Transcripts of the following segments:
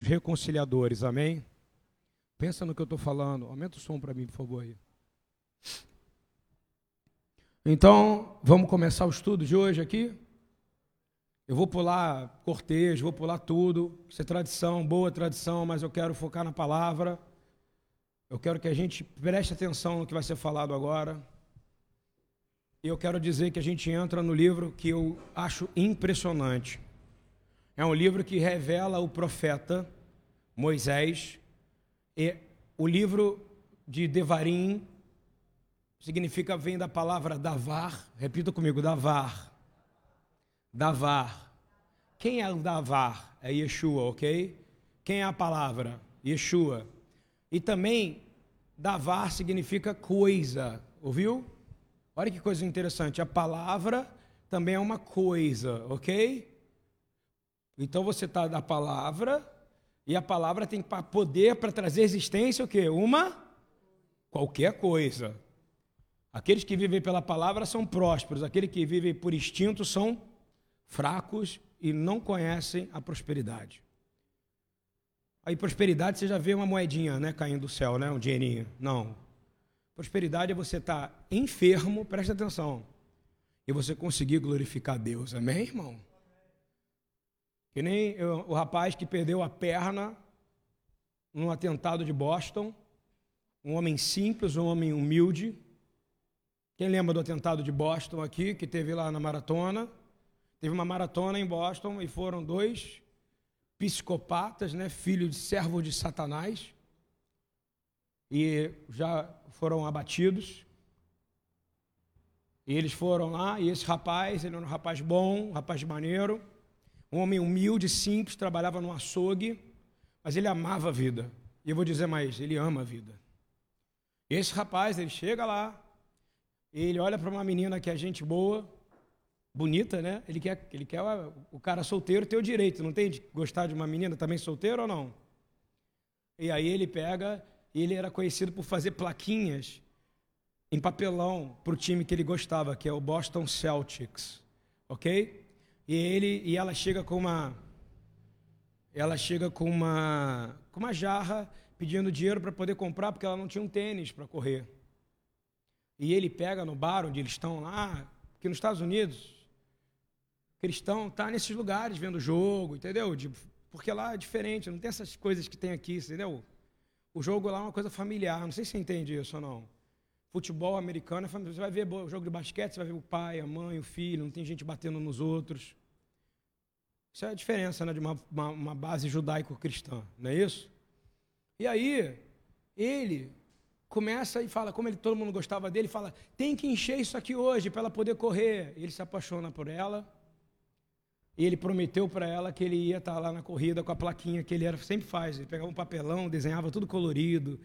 reconciliadores, amém? Pensa no que eu estou falando. Aumenta o som para mim, por favor. Aí. Então, vamos começar o estudo de hoje aqui. Eu vou pular cortejo, vou pular tudo. Isso é tradição, boa tradição, mas eu quero focar na palavra. Eu quero que a gente preste atenção no que vai ser falado agora. E eu quero dizer que a gente entra no livro que eu acho impressionante. É um livro que revela o profeta Moisés. E o livro de Devarim significa, vem da palavra davar. Repita comigo, davar. Davar. Quem é o davar? É Yeshua, ok? Quem é a palavra? Yeshua. E também, davar significa coisa. Ouviu? Olha que coisa interessante. A palavra também é uma coisa, ok? Então você está da palavra, e a palavra tem poder para trazer existência o quê? Uma qualquer coisa. Aqueles que vivem pela palavra são prósperos, aqueles que vivem por instinto são fracos e não conhecem a prosperidade. Aí prosperidade você já vê uma moedinha, né, caindo do céu, né, um dinheirinho. Não. Prosperidade é você estar tá enfermo, presta atenção, e você conseguir glorificar Deus. Amém, irmão? Que nem o rapaz que perdeu a perna num atentado de Boston, um homem simples, um homem humilde. Quem lembra do atentado de Boston aqui, que teve lá na maratona? Teve uma maratona em Boston e foram dois psicopatas, né, filhos de servos de Satanás, e já foram abatidos. E eles foram lá, e esse rapaz, ele era um rapaz bom, um rapaz maneiro, um homem humilde, simples, trabalhava no açougue, mas ele amava a vida. E eu vou dizer mais, ele ama a vida. Esse rapaz, ele chega lá, ele olha para uma menina que é gente boa, bonita, né? Ele quer, ele quer o cara solteiro ter o direito, não tem de gostar de uma menina também solteira ou não? E aí ele pega, ele era conhecido por fazer plaquinhas em papelão para o time que ele gostava, que é o Boston Celtics, ok? E ele e ela chega com uma ela chega com uma com uma jarra pedindo dinheiro para poder comprar porque ela não tinha um tênis para correr. E ele pega no bar onde eles estão lá, que nos Estados Unidos, cristão tá nesses lugares vendo jogo, entendeu? De, porque lá é diferente, não tem essas coisas que tem aqui, entendeu? O jogo lá é uma coisa familiar, não sei se você entende isso ou não. Futebol americano, é você vai ver o jogo de basquete, você vai ver o pai, a mãe, o filho, não tem gente batendo nos outros. Isso é a diferença né, de uma, uma, uma base judaico-cristã, não é isso? E aí, ele começa e fala, como ele, todo mundo gostava dele, fala: tem que encher isso aqui hoje para ela poder correr. Ele se apaixona por ela. E ele prometeu para ela que ele ia estar tá lá na corrida com a plaquinha que ele era, sempre faz. Ele pegava um papelão, desenhava tudo colorido.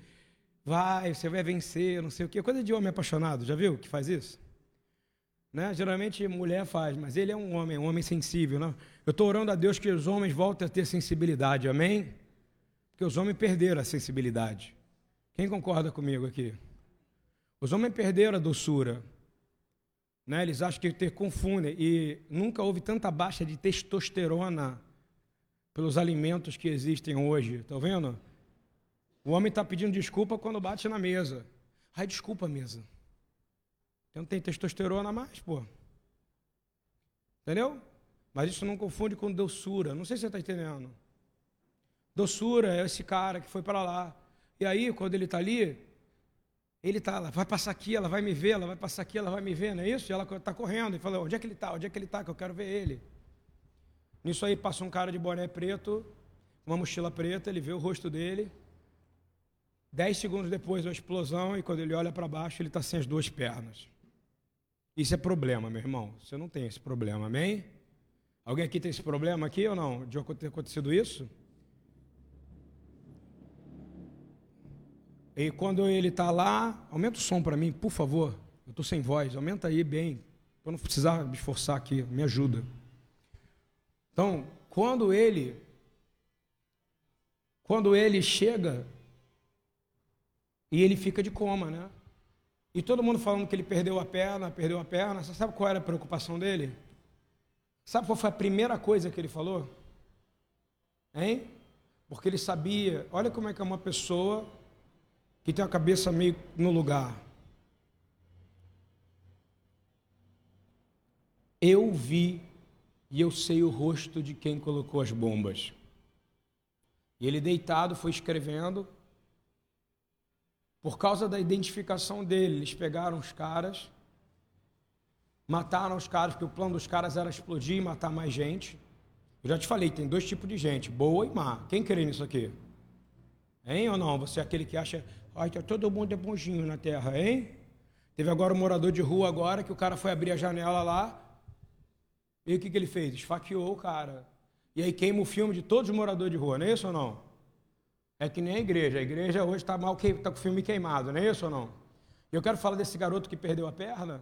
Vai, você vai vencer, não sei o quê. Coisa de homem apaixonado, já viu que faz isso? Né? Geralmente mulher faz, mas ele é um homem, um homem sensível. Né? Eu estou orando a Deus que os homens voltem a ter sensibilidade, amém? Porque os homens perderam a sensibilidade. Quem concorda comigo aqui? Os homens perderam a doçura. Né? Eles acham que ter confundem. E nunca houve tanta baixa de testosterona pelos alimentos que existem hoje. Estão tá vendo? O homem está pedindo desculpa quando bate na mesa. Ai, desculpa, mesa. Então tem testosterona mais, pô. Entendeu? Mas isso não confunde com doçura. Não sei se você está entendendo. Doçura é esse cara que foi para lá. E aí, quando ele está ali, ele está, ela vai passar aqui, ela vai me ver, ela vai passar aqui, ela vai me ver, não é isso? E ela está correndo e fala, onde é que ele está? Onde é que ele está? Que eu quero ver ele. Nisso aí passa um cara de boné preto, uma mochila preta, ele vê o rosto dele. Dez segundos depois, uma explosão, e quando ele olha para baixo, ele está sem as duas pernas. Isso é problema, meu irmão. Você não tem esse problema, amém? Alguém aqui tem esse problema aqui ou não? De ter acontecido isso? E quando ele está lá, aumenta o som para mim, por favor. Eu estou sem voz, aumenta aí bem, para não precisar me esforçar aqui, me ajuda. Então, quando ele, quando ele chega e ele fica de coma, né? E todo mundo falando que ele perdeu a perna, perdeu a perna. Você sabe qual era a preocupação dele? Sabe qual foi a primeira coisa que ele falou? Hein? Porque ele sabia, olha como é que é uma pessoa que tem a cabeça meio no lugar. Eu vi e eu sei o rosto de quem colocou as bombas. E ele deitado foi escrevendo. Por causa da identificação dele, eles pegaram os caras, mataram os caras, porque o plano dos caras era explodir e matar mais gente. Eu já te falei, tem dois tipos de gente, boa e má. Quem crê nisso aqui? Hein ou não? Você é aquele que acha, ai, tá todo mundo é bonzinho na terra, hein? Teve agora um morador de rua agora que o cara foi abrir a janela lá. E o que, que ele fez? Esfaqueou o cara. E aí queima o filme de todos os moradores de rua, não é isso ou não? É que nem a igreja. A igreja hoje está mal, está com o filme queimado, não é isso ou não? Eu quero falar desse garoto que perdeu a perna.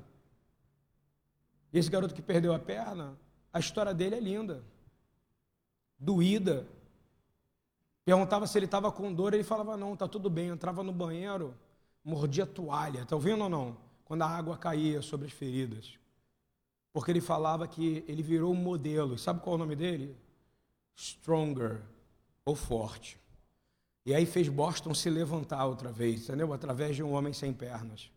Esse garoto que perdeu a perna, a história dele é linda. Doída. Perguntava se ele estava com dor, ele falava, não, está tudo bem. Entrava no banheiro, mordia a toalha. Está ouvindo ou não? Quando a água caía sobre as feridas. Porque ele falava que ele virou um modelo. Sabe qual é o nome dele? Stronger, ou forte. E aí fez Boston se levantar outra vez, entendeu? Através de um homem sem pernas.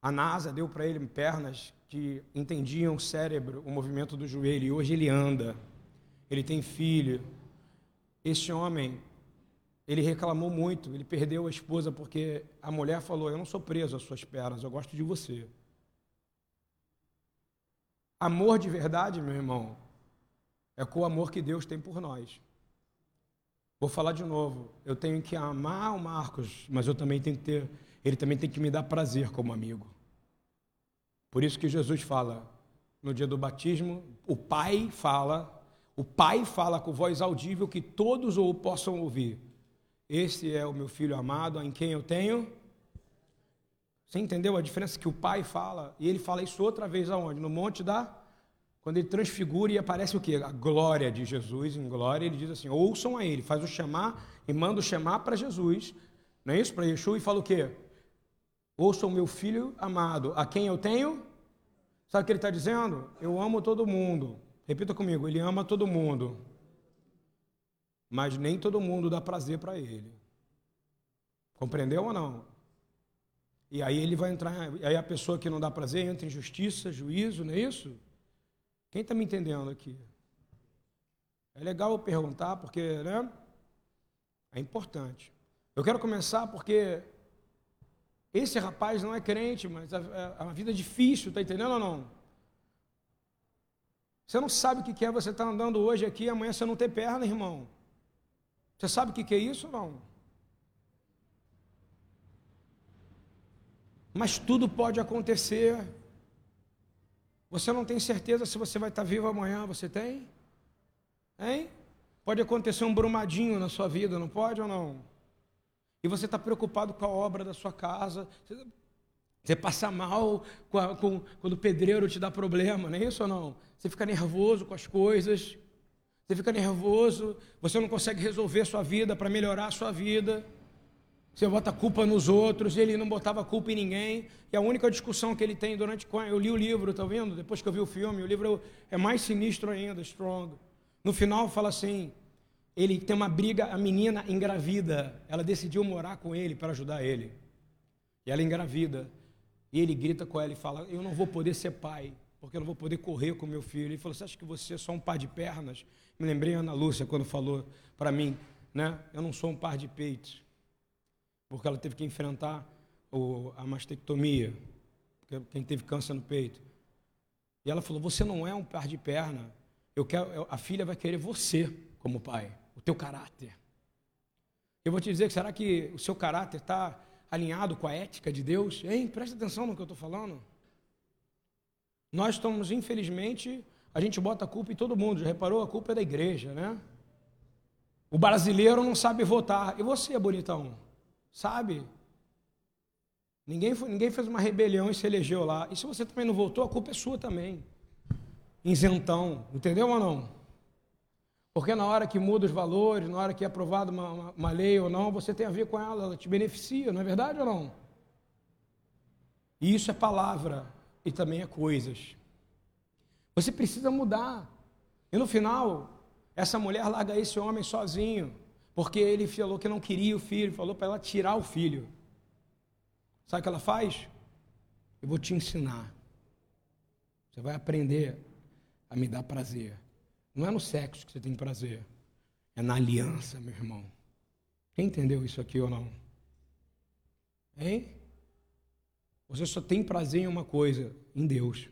A NASA deu para ele pernas que entendiam o cérebro, o movimento do joelho, e hoje ele anda. Ele tem filho. Esse homem, ele reclamou muito, ele perdeu a esposa porque a mulher falou: Eu não sou preso às suas pernas, eu gosto de você. Amor de verdade, meu irmão, é com o amor que Deus tem por nós. Vou falar de novo. Eu tenho que amar o Marcos, mas eu também tenho que ter, ele também tem que me dar prazer como amigo. Por isso que Jesus fala no dia do batismo, o Pai fala, o Pai fala com voz audível que todos o possam ouvir. Esse é o meu filho amado, em quem eu tenho. Você entendeu a diferença que o Pai fala? E ele fala isso outra vez aonde? No monte da quando ele transfigura e aparece o quê? A glória de Jesus em glória, ele diz assim: ouçam a ele, faz o chamar e manda o chamar para Jesus, não é isso? Para Yeshua e fala o quê? Ouçam meu filho amado, a quem eu tenho. Sabe o que ele está dizendo? Eu amo todo mundo. Repita comigo: ele ama todo mundo, mas nem todo mundo dá prazer para ele. Compreendeu ou não? E aí ele vai entrar, aí a pessoa que não dá prazer entra em justiça, juízo, não é isso? Quem está me entendendo aqui? É legal eu perguntar, porque né, é importante. Eu quero começar porque esse rapaz não é crente, mas é, é uma vida difícil, está entendendo ou não? Você não sabe o que é você estar tá andando hoje aqui e amanhã você não ter perna, irmão. Você sabe o que é isso ou não? Mas tudo pode acontecer. Você não tem certeza se você vai estar vivo amanhã, você tem? Hein? Pode acontecer um brumadinho na sua vida, não pode ou não? E você está preocupado com a obra da sua casa. Você passa mal com, a, com, quando o pedreiro te dá problema, não é isso ou não? Você fica nervoso com as coisas. Você fica nervoso, você não consegue resolver sua vida para melhorar a sua vida. Você bota culpa nos outros, ele não botava culpa em ninguém. E a única discussão que ele tem durante. Eu li o livro, tá vendo? Depois que eu vi o filme, o livro é mais sinistro ainda, Strong. No final fala assim: ele tem uma briga, a menina engravida. Ela decidiu morar com ele para ajudar ele. E ela engravida. E ele grita com ela e fala: Eu não vou poder ser pai, porque eu não vou poder correr com meu filho. Ele falou: Você acha que você é só um par de pernas? Me lembrei a Ana Lúcia quando falou para mim, né? Eu não sou um par de peitos porque ela teve que enfrentar o, a mastectomia, quem teve câncer no peito. E ela falou: Você não é um par de perna. Eu quero, a filha vai querer você como pai, o teu caráter. Eu vou te dizer será que o seu caráter está alinhado com a ética de Deus? Hein? Presta atenção no que eu estou falando. Nós estamos, infelizmente, a gente bota a culpa em todo mundo. Já reparou? A culpa é da igreja, né? O brasileiro não sabe votar. E você, bonitão? Sabe? Ninguém, foi, ninguém fez uma rebelião e se elegeu lá. E se você também não voltou, a culpa é sua também. Isentão. Entendeu ou não? Porque na hora que muda os valores, na hora que é aprovada uma, uma, uma, lei ou não, você tem a ver com ela, ela te beneficia, não é verdade ou não? E isso é palavra e também é coisas. Você precisa mudar. E no final, essa mulher larga esse homem sozinho. Porque ele falou que não queria o filho, falou para ela tirar o filho. Sabe o que ela faz? Eu vou te ensinar. Você vai aprender a me dar prazer. Não é no sexo que você tem prazer, é na aliança, meu irmão. Quem entendeu isso aqui ou não? Hein? Você só tem prazer em uma coisa, em Deus.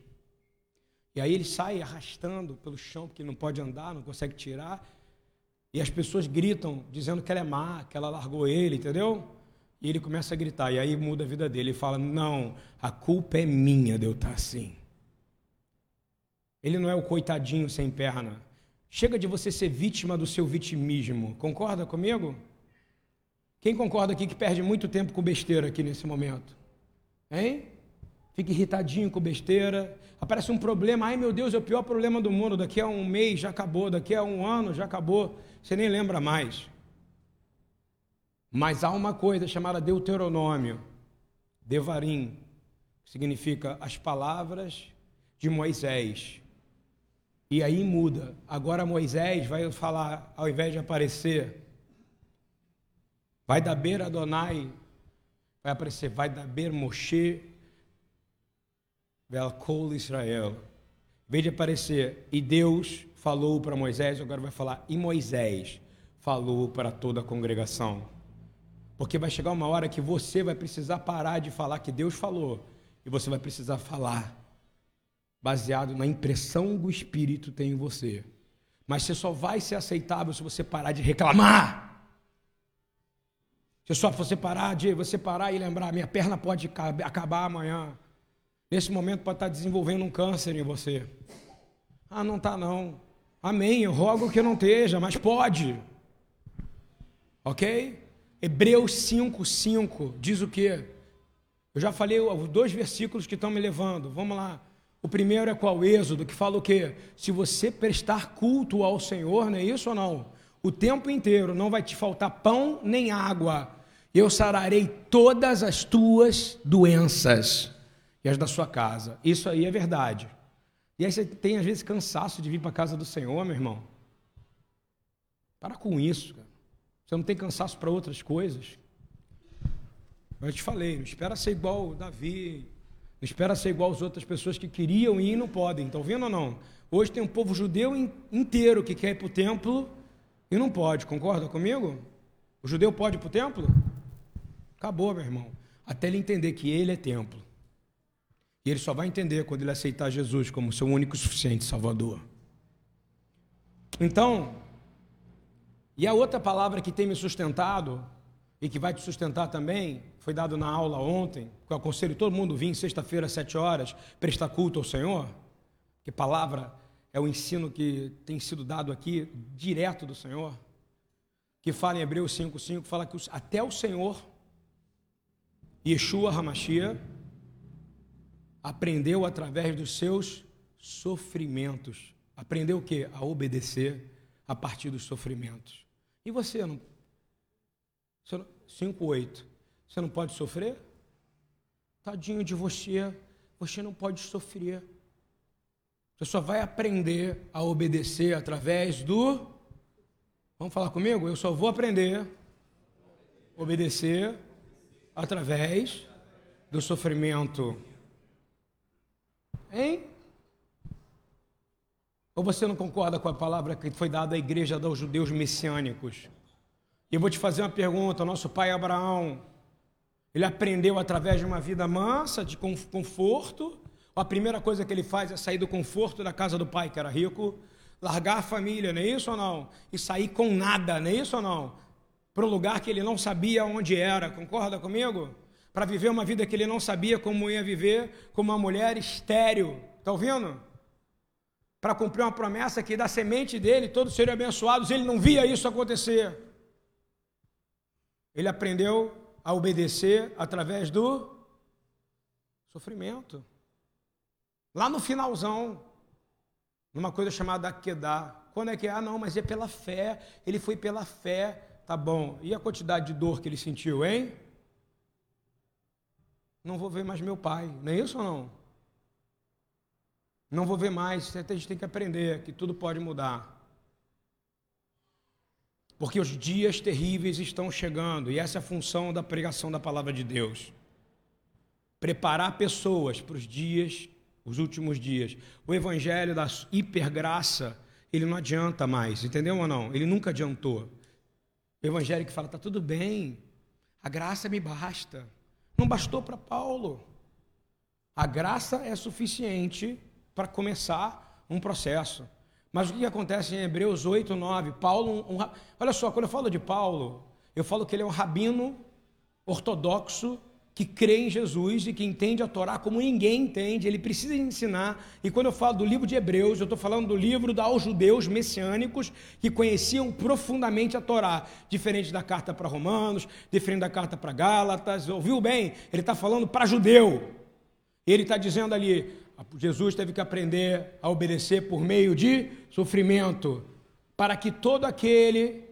E aí ele sai arrastando pelo chão, porque não pode andar, não consegue tirar. E as pessoas gritam, dizendo que ela é má, que ela largou ele, entendeu? E ele começa a gritar, e aí muda a vida dele. Ele fala: Não, a culpa é minha de eu estar assim. Ele não é o coitadinho sem perna. Chega de você ser vítima do seu vitimismo. Concorda comigo? Quem concorda aqui que perde muito tempo com besteira aqui nesse momento? Hein? Fica irritadinho com besteira. Aparece um problema, ai meu Deus, é o pior problema do mundo. Daqui a um mês já acabou, daqui a um ano já acabou. Você nem lembra mais. Mas há uma coisa chamada Deuteronômio, Devarim, que significa as palavras de Moisés. E aí muda. Agora Moisés vai falar, ao invés de aparecer, vai da beira Adonai, vai aparecer, vai da beira Moshe, Velkol Israel. Em vez de aparecer, e Deus falou para Moisés, agora vai falar, e Moisés falou para toda a congregação. Porque vai chegar uma hora que você vai precisar parar de falar que Deus falou, e você vai precisar falar baseado na impressão do Espírito tem em você. Mas você só vai ser aceitável se você parar de reclamar. Se só você parar de você parar e lembrar, minha perna pode acabar amanhã. Nesse momento pode estar desenvolvendo um câncer em você. Ah, não está não. Amém. Eu rogo que não esteja, mas pode. Ok? Hebreus 5, 5 diz o quê? Eu já falei os dois versículos que estão me levando. Vamos lá. O primeiro é qual? Êxodo, que fala o quê? Se você prestar culto ao Senhor, não é isso ou não? O tempo inteiro não vai te faltar pão nem água. Eu sararei todas as tuas doenças e as da sua casa. Isso aí é verdade. E aí você tem às vezes cansaço de vir para a casa do Senhor, meu irmão. Para com isso, cara. Você não tem cansaço para outras coisas. Eu te falei, não espera ser igual Davi, não espera ser igual as outras pessoas que queriam ir e não podem. Estão vendo ou não? Hoje tem um povo judeu inteiro que quer ir para o templo e não pode. Concorda comigo? O judeu pode ir para o templo? Acabou, meu irmão. Até ele entender que ele é templo. E ele só vai entender quando ele aceitar Jesus como seu único e suficiente Salvador. Então, e a outra palavra que tem me sustentado e que vai te sustentar também, foi dado na aula ontem, que eu aconselho todo mundo vir sexta-feira às sete horas, prestar culto ao Senhor, que palavra é o ensino que tem sido dado aqui, direto do Senhor, que fala em Hebreus 5,5, fala que até o Senhor, Yeshua Hamashia, aprendeu através dos seus sofrimentos. Aprendeu o quê? A obedecer a partir dos sofrimentos. E você não 5,8. Você não pode sofrer? Tadinho de você, você não pode sofrer. Você só vai aprender a obedecer através do. Vamos falar comigo? Eu só vou aprender obedecer através do sofrimento. Hein? Ou você não concorda com a palavra que foi dada à igreja dos judeus messiânicos? E eu vou te fazer uma pergunta: nosso pai Abraão, ele aprendeu através de uma vida mansa, de conforto. A primeira coisa que ele faz é sair do conforto da casa do pai, que era rico, largar a família, não é isso ou não? E sair com nada, não é isso ou não? Para um lugar que ele não sabia onde era, concorda comigo? Para viver uma vida que ele não sabia como ia viver, como uma mulher estéril, está ouvindo? Para cumprir uma promessa que da semente dele todos seriam abençoados, ele não via isso acontecer. Ele aprendeu a obedecer através do sofrimento. Lá no finalzão, numa coisa chamada Akedá. Quando é que é? Ah, não, mas é pela fé. Ele foi pela fé. Tá bom. E a quantidade de dor que ele sentiu, hein? Não vou ver mais meu pai. Não é isso ou não? Não vou ver mais. A gente tem que aprender que tudo pode mudar. porque os dias terríveis estão chegando, e essa é a função da pregação da palavra de Deus. Preparar pessoas para os dias, os últimos dias. O evangelho da hipergraça, ele não adianta mais, entendeu ou não? Ele nunca adiantou. O evangelho que fala, está tudo bem, a graça me basta. Não bastou para Paulo. A graça é suficiente para começar um processo. Mas o que acontece em Hebreus 8, 9? Paulo, um, um, olha só, quando eu falo de Paulo, eu falo que ele é um rabino ortodoxo que crê em Jesus e que entende a Torá como ninguém entende, ele precisa ensinar. E quando eu falo do livro de Hebreus, eu estou falando do livro aos judeus messiânicos que conheciam profundamente a Torá, diferente da carta para Romanos, diferente da carta para Gálatas. Ouviu bem? Ele está falando para judeu. Ele está dizendo ali: Jesus teve que aprender a obedecer por meio de sofrimento, para que todo aquele,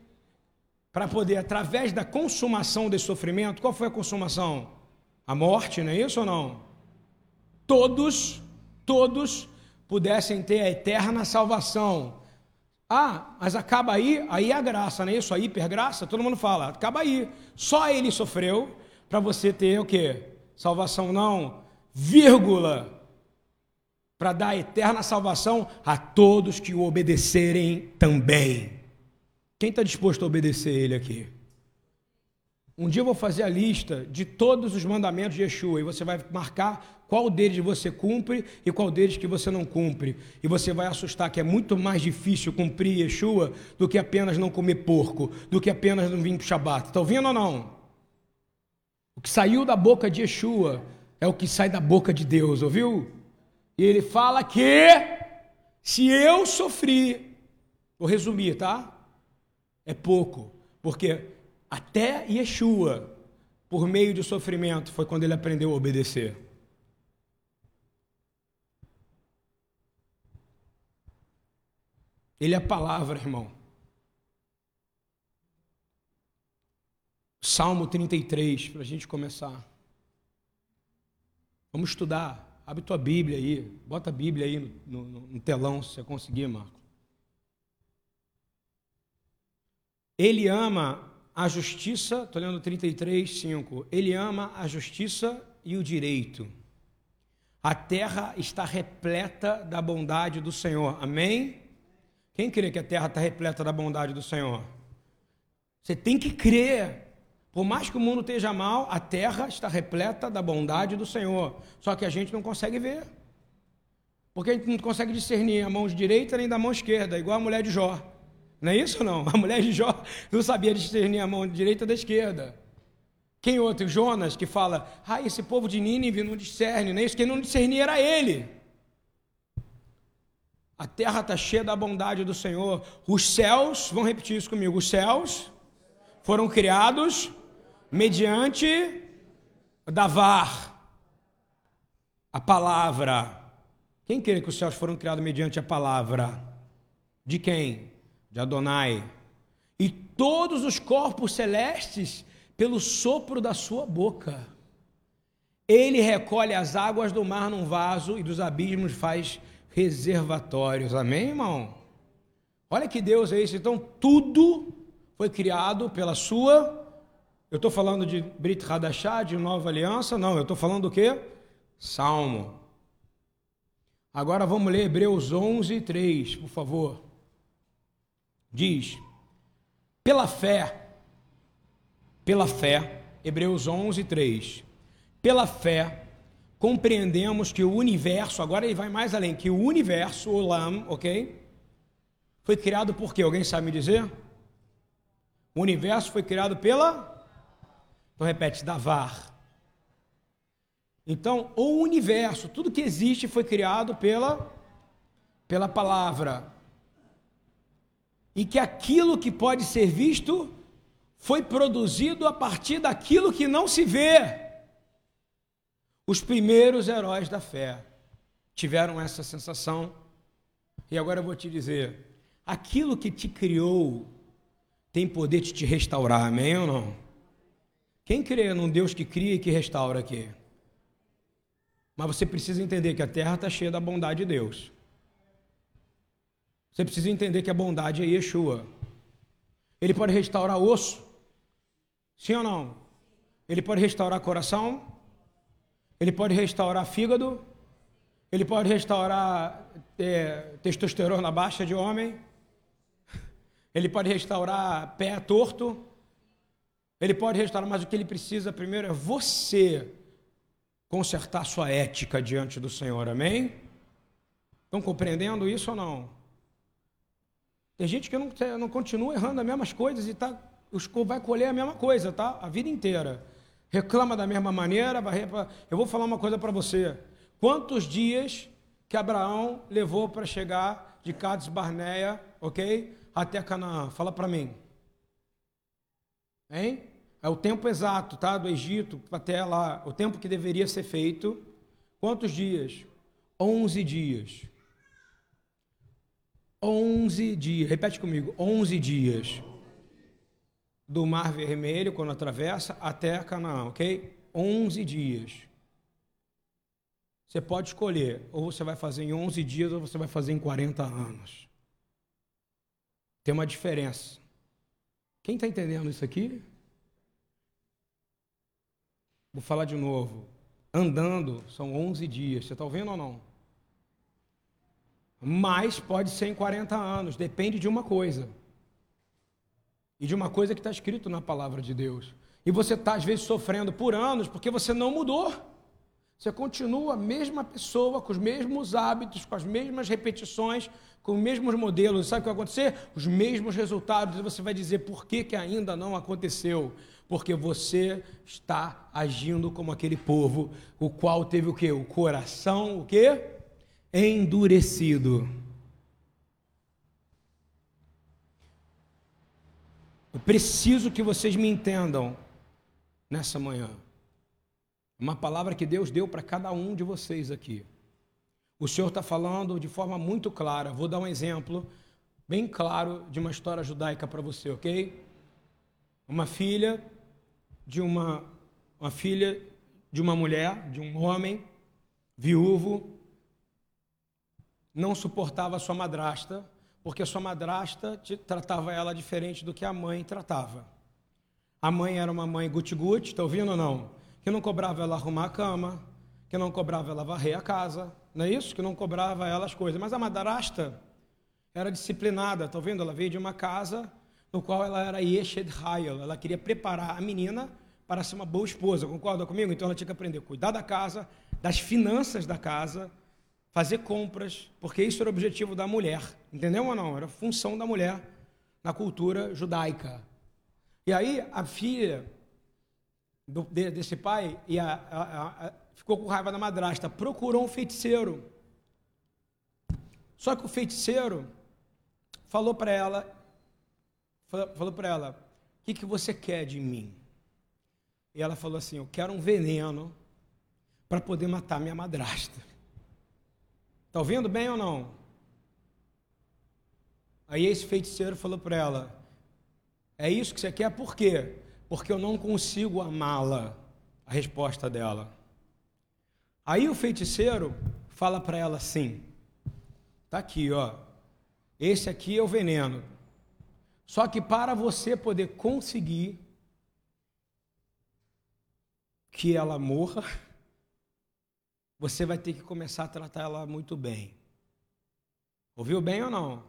para poder, através da consumação desse sofrimento, qual foi a consumação? A morte, não é isso ou não? Todos, todos pudessem ter a eterna salvação. Ah, mas acaba aí, aí é a graça, não é isso? A hipergraça, todo mundo fala, acaba aí. Só ele sofreu para você ter o quê? Salvação não, vírgula para dar eterna salvação a todos que o obedecerem também. Quem está disposto a obedecer ele aqui? Um dia eu vou fazer a lista de todos os mandamentos de Yeshua e você vai marcar qual deles você cumpre e qual deles que você não cumpre. E você vai assustar que é muito mais difícil cumprir Yeshua do que apenas não comer porco, do que apenas não vir para o Shabat. Está ouvindo ou não? O que saiu da boca de Yeshua é o que sai da boca de Deus, ouviu? E ele fala que se eu sofri, vou resumir, tá? É pouco, porque até Yeshua, por meio do sofrimento, foi quando ele aprendeu a obedecer. Ele é a palavra, irmão. Salmo 33, para a gente começar. Vamos estudar. Abre tua Bíblia aí, bota a Bíblia aí no, no, no telão, se você conseguir, Marco. Ele ama a justiça, estou lendo 33, 5. Ele ama a justiça e o direito. A terra está repleta da bondade do Senhor. Amém? Quem crê que a terra está repleta da bondade do Senhor? Você tem que crer. Por mais que o mundo esteja mal, a terra está repleta da bondade do Senhor. Só que a gente não consegue ver. Porque a gente não consegue discernir a mão direita nem da mão esquerda, igual a mulher de Jó. Não é isso ou não? A mulher de Jó não sabia discernir a mão direita da esquerda. Quem outro? Jonas, que fala, ah, esse povo de Nínive não discerne, não é isso? Quem não discernia era ele. A terra está cheia da bondade do Senhor. Os céus, vão repetir isso comigo, os céus foram criados mediante Davar, a palavra. Quem crê que os céus foram criados mediante a palavra? De quem? De Adonai. E todos os corpos celestes pelo sopro da sua boca. Ele recolhe as águas do mar num vaso e dos abismos faz reservatórios. Amém, irmão? Olha que Deus é esse. Então, tudo foi criado pela sua eu estou falando de Brit Hadashah, de Nova Aliança? Não, eu estou falando do quê? Salmo. Agora vamos ler Hebreus 11, 3, por favor. Diz: Pela fé, pela fé, Hebreus 11, 3. Pela fé, compreendemos que o universo, agora ele vai mais além, que o universo, o Lam, ok? Foi criado por quê? Alguém sabe me dizer? O universo foi criado pela então repete, Davar. Então, o universo, tudo que existe foi criado pela, pela palavra. E que aquilo que pode ser visto foi produzido a partir daquilo que não se vê. Os primeiros heróis da fé tiveram essa sensação. E agora eu vou te dizer: aquilo que te criou tem poder de te restaurar, amém ou não? Quem crê num Deus que cria e que restaura aqui? Mas você precisa entender que a terra está cheia da bondade de Deus. Você precisa entender que a bondade é Yeshua. Ele pode restaurar osso? Sim ou não? Ele pode restaurar coração? Ele pode restaurar fígado? Ele pode restaurar é, testosterona baixa de homem? Ele pode restaurar pé torto? Ele pode restaurar, mas o que ele precisa primeiro é você consertar sua ética diante do Senhor, amém? Estão compreendendo isso ou não? Tem gente que não, não continua errando as mesmas coisas e tá, vai colher a mesma coisa, tá? A vida inteira. Reclama da mesma maneira. Vai, eu vou falar uma coisa para você. Quantos dias que Abraão levou para chegar de Cades Barneia, ok? Até Canaã? Fala para mim. Hein? É o tempo exato, tá? Do Egito até lá, o tempo que deveria ser feito. Quantos dias? Onze dias. Onze dias. Repete comigo. Onze dias. Do Mar Vermelho, quando atravessa, até Canaã, ok? Onze dias. Você pode escolher, ou você vai fazer em 11 dias, ou você vai fazer em 40 anos. Tem uma diferença. Quem está entendendo isso aqui? Vou falar de novo. Andando são 11 dias. Você está ouvindo ou não? Mas pode ser em 40 anos. Depende de uma coisa. E de uma coisa que está escrito na palavra de Deus. E você está, às vezes, sofrendo por anos porque você não mudou. Você continua a mesma pessoa, com os mesmos hábitos, com as mesmas repetições, com os mesmos modelos. Sabe o que vai acontecer? Os mesmos resultados. E você vai dizer por que, que ainda não aconteceu porque você está agindo como aquele povo, o qual teve o que? O coração, o que? Endurecido. Eu preciso que vocês me entendam nessa manhã. Uma palavra que Deus deu para cada um de vocês aqui. O Senhor está falando de forma muito clara. Vou dar um exemplo bem claro de uma história judaica para você, ok? Uma filha de uma, uma filha de uma mulher, de um homem viúvo, não suportava a sua madrasta, porque a sua madrasta tratava ela diferente do que a mãe tratava. A mãe era uma mãe guti-guti, está ouvindo ou não? Que não cobrava ela arrumar a cama, que não cobrava ela varrer a casa, não é isso? Que não cobrava ela as coisas. Mas a madrasta era disciplinada, está ouvindo? Ela veio de uma casa no qual ela era Yeshed Hayel, ela queria preparar a menina para ser uma boa esposa, concorda comigo? Então ela tinha que aprender a cuidar da casa, das finanças da casa, fazer compras, porque isso era o objetivo da mulher, entendeu ou não? Era função da mulher na cultura judaica. E aí a filha do, desse pai e a, a, a, ficou com raiva da madrasta, procurou um feiticeiro. Só que o feiticeiro falou para ela, falou para ela, o que, que você quer de mim? E ela falou assim: Eu quero um veneno para poder matar minha madrasta. Está ouvindo bem ou não? Aí esse feiticeiro falou para ela: É isso que você quer? Por quê? Porque eu não consigo amá-la. A resposta dela. Aí o feiticeiro fala para ela assim: Tá aqui, ó. Esse aqui é o veneno. Só que para você poder conseguir que ela morra, você vai ter que começar a tratar ela muito bem. Ouviu bem ou não?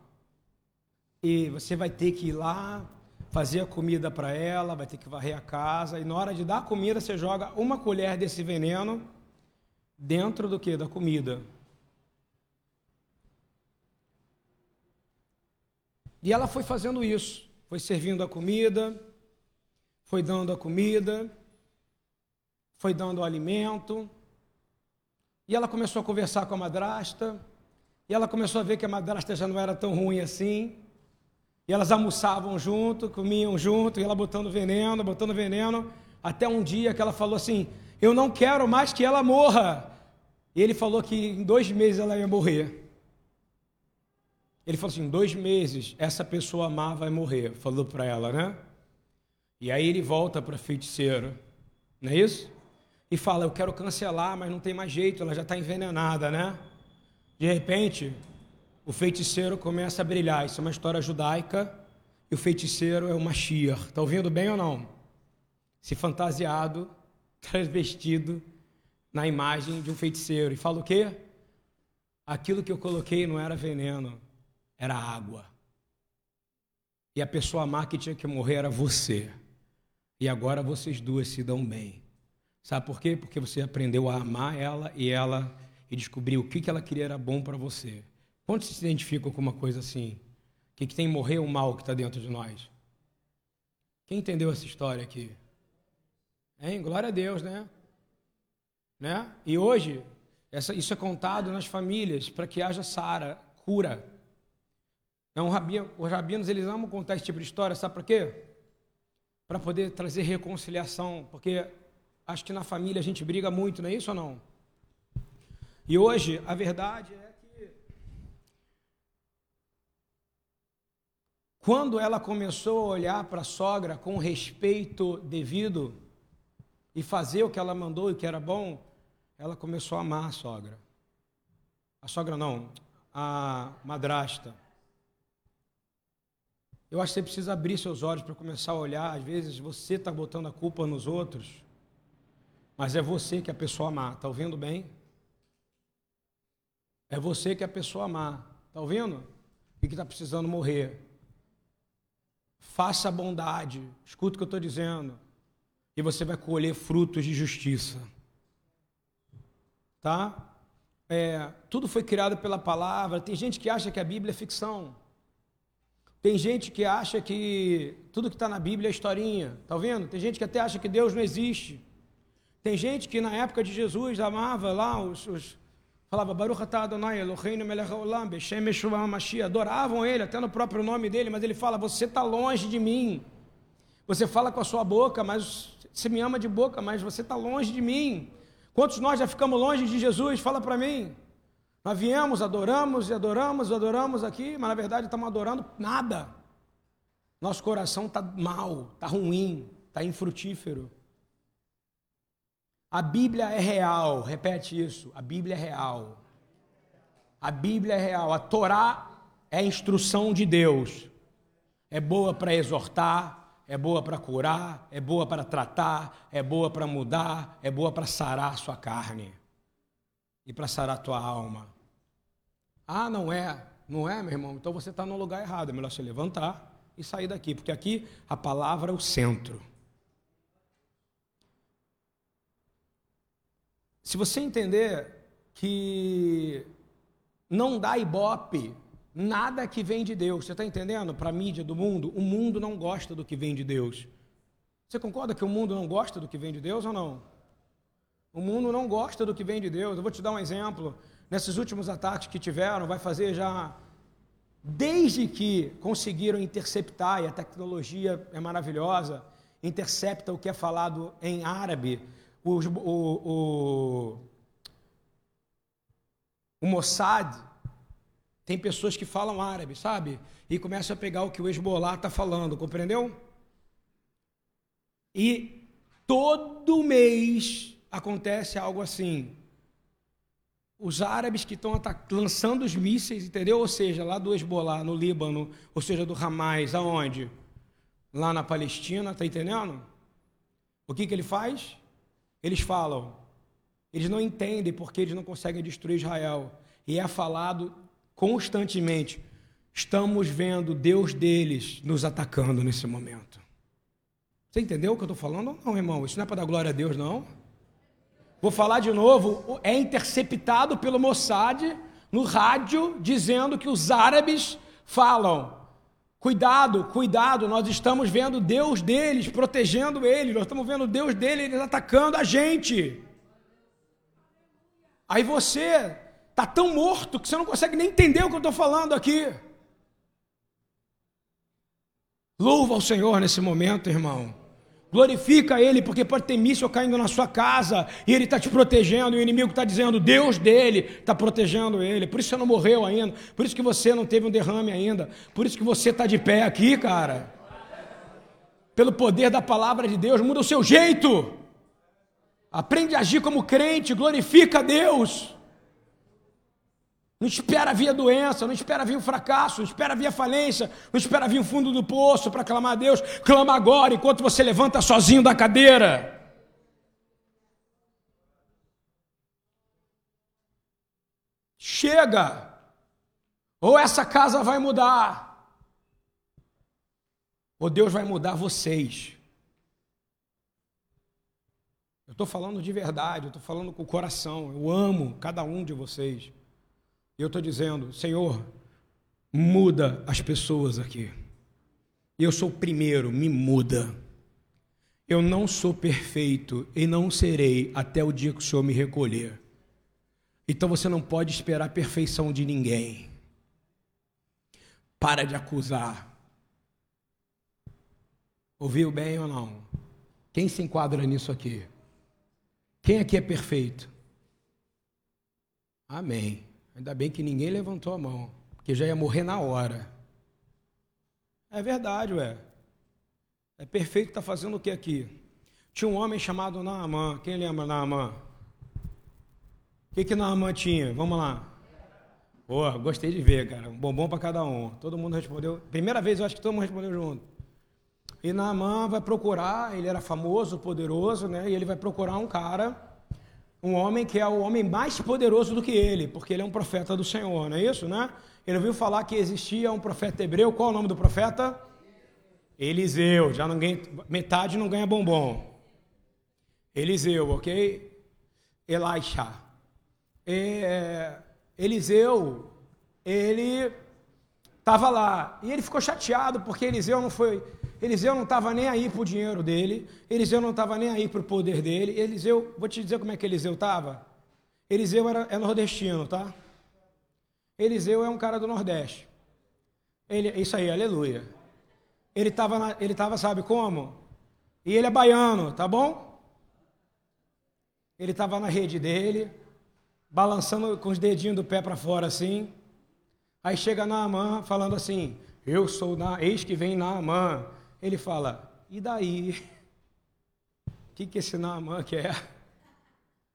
E você vai ter que ir lá, fazer a comida para ela, vai ter que varrer a casa, e na hora de dar a comida, você joga uma colher desse veneno dentro do que? Da comida. E ela foi fazendo isso, foi servindo a comida, foi dando a comida, foi dando alimento. E ela começou a conversar com a madrasta. E ela começou a ver que a madrasta já não era tão ruim assim. E elas almoçavam junto, comiam junto, e ela botando veneno, botando veneno, até um dia que ela falou assim: Eu não quero mais que ela morra. E ele falou que em dois meses ela ia morrer. Ele falou assim: dois meses, essa pessoa amar vai morrer. Falou para ela, né? E aí ele volta para feiticeiro, não é isso? E fala: Eu quero cancelar, mas não tem mais jeito, ela já está envenenada, né? De repente, o feiticeiro começa a brilhar. Isso é uma história judaica. e o feiticeiro é o Mashiach. Está ouvindo bem ou não? Se fantasiado, transvestido na imagem de um feiticeiro. E fala o quê? Aquilo que eu coloquei não era veneno, era água. E a pessoa má que tinha que morrer era você. E agora vocês duas se dão bem. Sabe por quê? Porque você aprendeu a amar ela e ela e descobriu o que, que ela queria era bom para você. Quantos se identificam com uma coisa assim? que, que tem morrer o mal que está dentro de nós? Quem entendeu essa história aqui? Hein? Glória a Deus, né? né? E hoje, essa, isso é contado nas famílias para que haja sara, cura. Então, rabino, os rabinos eles amam contar esse tipo de história, sabe para quê? Para poder trazer reconciliação, porque acho que na família a gente briga muito, não é isso ou não? E hoje a verdade é Quando ela começou a olhar para a sogra com respeito devido e fazer o que ela mandou e que era bom, ela começou a amar a sogra. A sogra não, a madrasta. Eu acho que você precisa abrir seus olhos para começar a olhar. Às vezes você está botando a culpa nos outros, mas é você que a pessoa amar. Está ouvindo bem? É você que a pessoa amar. Está ouvindo? E que está precisando morrer. Faça a bondade, escuta o que eu estou dizendo, e você vai colher frutos de justiça. Tá? É, tudo foi criado pela palavra. Tem gente que acha que a Bíblia é ficção. Tem gente que acha que tudo que está na Bíblia é historinha. Está vendo? Tem gente que até acha que Deus não existe. Tem gente que na época de Jesus amava lá os, os Falava, Adonai. Adoravam ele, até no próprio nome dele, mas ele fala, você está longe de mim. Você fala com a sua boca, mas você me ama de boca, mas você está longe de mim. Quantos nós já ficamos longe de Jesus? Fala para mim. Nós viemos, adoramos e adoramos, adoramos aqui, mas na verdade estamos adorando nada. Nosso coração está mal, está ruim, está infrutífero. A Bíblia é real, repete isso. A Bíblia é real. A Bíblia é real. A Torá é a instrução de Deus. É boa para exortar, é boa para curar, é boa para tratar, é boa para mudar, é boa para sarar a sua carne e para sarar a tua alma. Ah, não é? Não é, meu irmão? Então você está no lugar errado. É melhor se levantar e sair daqui, porque aqui a palavra é o centro. Se você entender que não dá ibope nada que vem de Deus, você está entendendo? Para a mídia do mundo, o mundo não gosta do que vem de Deus. Você concorda que o mundo não gosta do que vem de Deus ou não? O mundo não gosta do que vem de Deus. Eu vou te dar um exemplo. Nesses últimos ataques que tiveram, vai fazer já. Desde que conseguiram interceptar, e a tecnologia é maravilhosa, intercepta o que é falado em árabe, o, o, o, o Mossad tem pessoas que falam árabe, sabe? E começam a pegar o que o Hezbollah está falando, compreendeu? E todo mês acontece algo assim. Os árabes que estão lançando os mísseis, entendeu? Ou seja, lá do Hezbollah, no Líbano, ou seja, do Hamas, aonde? Lá na Palestina, tá entendendo? O que, que ele faz? Eles falam, eles não entendem porque eles não conseguem destruir Israel. E é falado constantemente: estamos vendo Deus deles nos atacando nesse momento. Você entendeu o que eu estou falando? Não, irmão, isso não é para dar glória a Deus, não. Vou falar de novo: é interceptado pelo Mossad no rádio dizendo que os árabes falam Cuidado, cuidado, nós estamos vendo Deus deles protegendo eles, nós estamos vendo Deus deles atacando a gente. Aí você está tão morto que você não consegue nem entender o que eu estou falando aqui. Louva ao Senhor nesse momento, irmão. Glorifica Ele, porque pode ter míssil caindo na sua casa e Ele está te protegendo, e o inimigo está dizendo, Deus dele está protegendo ele. Por isso você não morreu ainda, por isso que você não teve um derrame ainda, por isso que você está de pé aqui, cara. Pelo poder da palavra de Deus, muda o seu jeito. Aprende a agir como crente, glorifica a Deus. Não espera vir a doença, não espera vir o fracasso, não espera vir a falência, não espera vir o fundo do poço para clamar a Deus. Clama agora, enquanto você levanta sozinho da cadeira. Chega! Ou essa casa vai mudar, ou Deus vai mudar vocês. Eu estou falando de verdade, eu estou falando com o coração. Eu amo cada um de vocês. Eu estou dizendo, Senhor, muda as pessoas aqui. Eu sou o primeiro, me muda. Eu não sou perfeito e não serei até o dia que o Senhor me recolher. Então você não pode esperar a perfeição de ninguém. Para de acusar. Ouviu bem ou não? Quem se enquadra nisso aqui? Quem aqui é perfeito? Amém. Ainda bem que ninguém levantou a mão, porque já ia morrer na hora. É verdade, ué. É perfeito está fazendo o que aqui? Tinha um homem chamado Naamã. Quem lembra Naamã? O que, que Naamã tinha? Vamos lá. Pô, gostei de ver, cara. Um bombom para cada um. Todo mundo respondeu. Primeira vez eu acho que todo mundo respondeu junto. E Naamã vai procurar, ele era famoso, poderoso, né? E ele vai procurar um cara um homem que é o homem mais poderoso do que ele, porque ele é um profeta do Senhor, não é isso, né? Ele ouviu falar que existia um profeta hebreu, qual é o nome do profeta? Eliseu, já ganha, metade não ganha bombom. Eliseu, ok? Elisha. É, Eliseu, ele estava lá e ele ficou chateado porque Eliseu não foi Eliseu não estava nem aí para o dinheiro dele, Eliseu não estava nem aí para o poder dele. Eliseu, vou te dizer como é que Eliseu estava. Eliseu era, é nordestino, tá? Eliseu é um cara do Nordeste. Ele, isso aí, aleluia. Ele estava, ele tava, sabe como? E ele é baiano, tá bom? Ele estava na rede dele, balançando com os dedinhos do pé para fora assim. Aí chega Naamã falando assim: Eu sou na, eis que vem Naamã, ele fala: e daí? O que, que esse Naamã quer?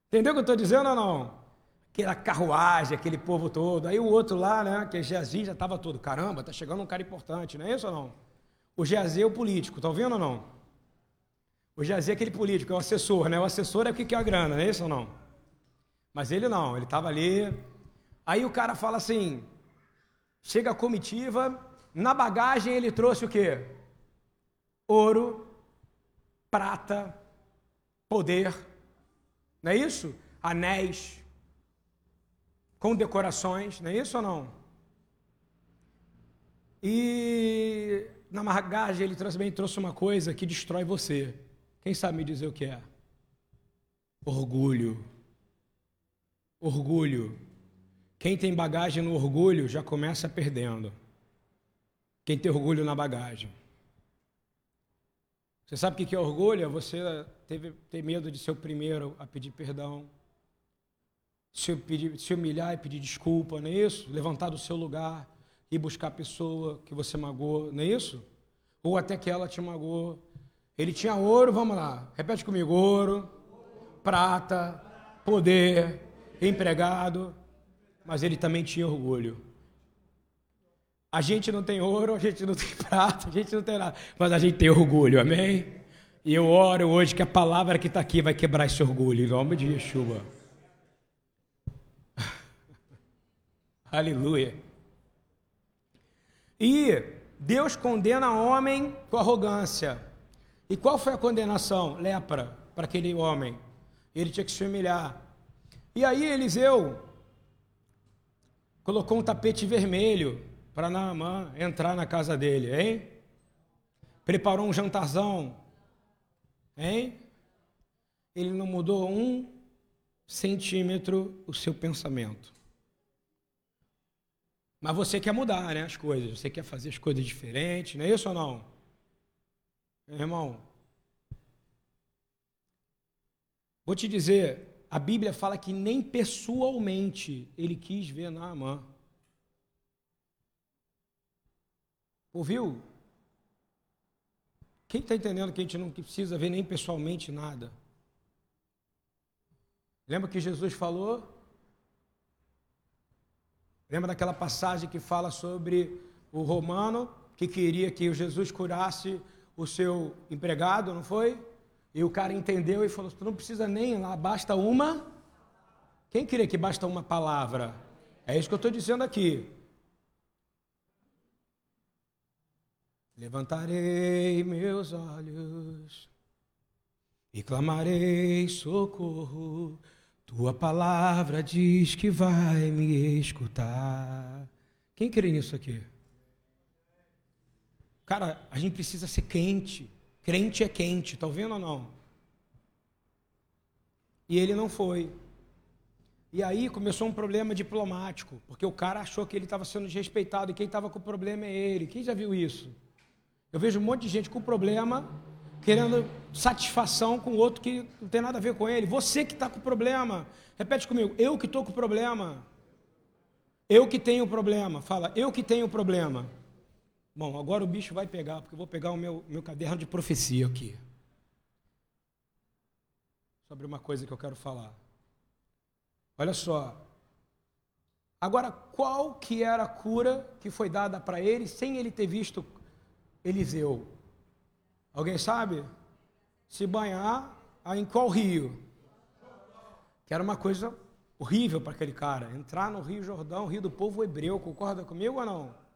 Entendeu o que eu estou dizendo ou não? Aquela carruagem, aquele povo todo. Aí o outro lá, né, que é Geazi, já estava todo. Caramba, está chegando um cara importante, não é isso ou não? O Geazi é o político, está ouvindo ou não? O Geazi é aquele político, é o assessor, né? O assessor é o que quer a grana, não é isso ou não? Mas ele não, ele estava ali. Aí o cara fala assim: chega a comitiva, na bagagem ele trouxe o quê? Ouro, prata, poder, não é isso? Anéis, com decorações, não é isso ou não? E na bagagem ele também trouxe uma coisa que destrói você. Quem sabe me dizer o que é? Orgulho. Orgulho. Quem tem bagagem no orgulho já começa perdendo. Quem tem orgulho na bagagem. Você sabe o que é orgulho? É você teve, ter medo de ser o primeiro a pedir perdão, se, pedir, se humilhar e pedir desculpa, não é isso? Levantar do seu lugar e buscar a pessoa que você magoou, não é isso? Ou até que ela te magoou. Ele tinha ouro, vamos lá, repete comigo: ouro, prata, poder, empregado, mas ele também tinha orgulho. A gente não tem ouro, a gente não tem prata, a gente não tem nada, mas a gente tem orgulho, amém? E eu oro hoje que a palavra que está aqui vai quebrar esse orgulho, em nome de Yeshua. Aleluia. E Deus condena homem com arrogância. E qual foi a condenação? Lepra para aquele homem. Ele tinha que se humilhar. E aí Eliseu colocou um tapete vermelho para Naamã entrar na casa dele, hein? Preparou um jantarzão, hein? Ele não mudou um centímetro o seu pensamento. Mas você quer mudar, né, as coisas. Você quer fazer as coisas diferentes, não é isso ou não? Meu irmão, vou te dizer, a Bíblia fala que nem pessoalmente ele quis ver Naamã. Ouviu? Quem está entendendo que a gente não precisa ver nem pessoalmente nada? Lembra que Jesus falou? Lembra daquela passagem que fala sobre o romano que queria que Jesus curasse o seu empregado, não foi? E o cara entendeu e falou: Tu não precisa nem ir lá, basta uma. Quem queria que basta uma palavra? É isso que eu estou dizendo aqui. Levantarei meus olhos e clamarei socorro. Tua palavra diz que vai me escutar. Quem crê nisso aqui? Cara, a gente precisa ser quente. Crente é quente, tá ouvindo ou não? E ele não foi. E aí começou um problema diplomático, porque o cara achou que ele estava sendo desrespeitado e quem estava com o problema é ele. Quem já viu isso? Eu vejo um monte de gente com problema, querendo satisfação com outro que não tem nada a ver com ele. Você que está com problema. Repete comigo, eu que estou com problema. Eu que tenho problema. Fala, eu que tenho problema. Bom, agora o bicho vai pegar, porque eu vou pegar o meu, meu caderno de profecia aqui. Sobre uma coisa que eu quero falar. Olha só. Agora, qual que era a cura que foi dada para ele sem ele ter visto Eliseu? Alguém sabe? Se banhar em qual rio? Que era uma coisa horrível para aquele cara. Entrar no Rio Jordão, Rio do Povo Hebreu, concorda comigo ou não?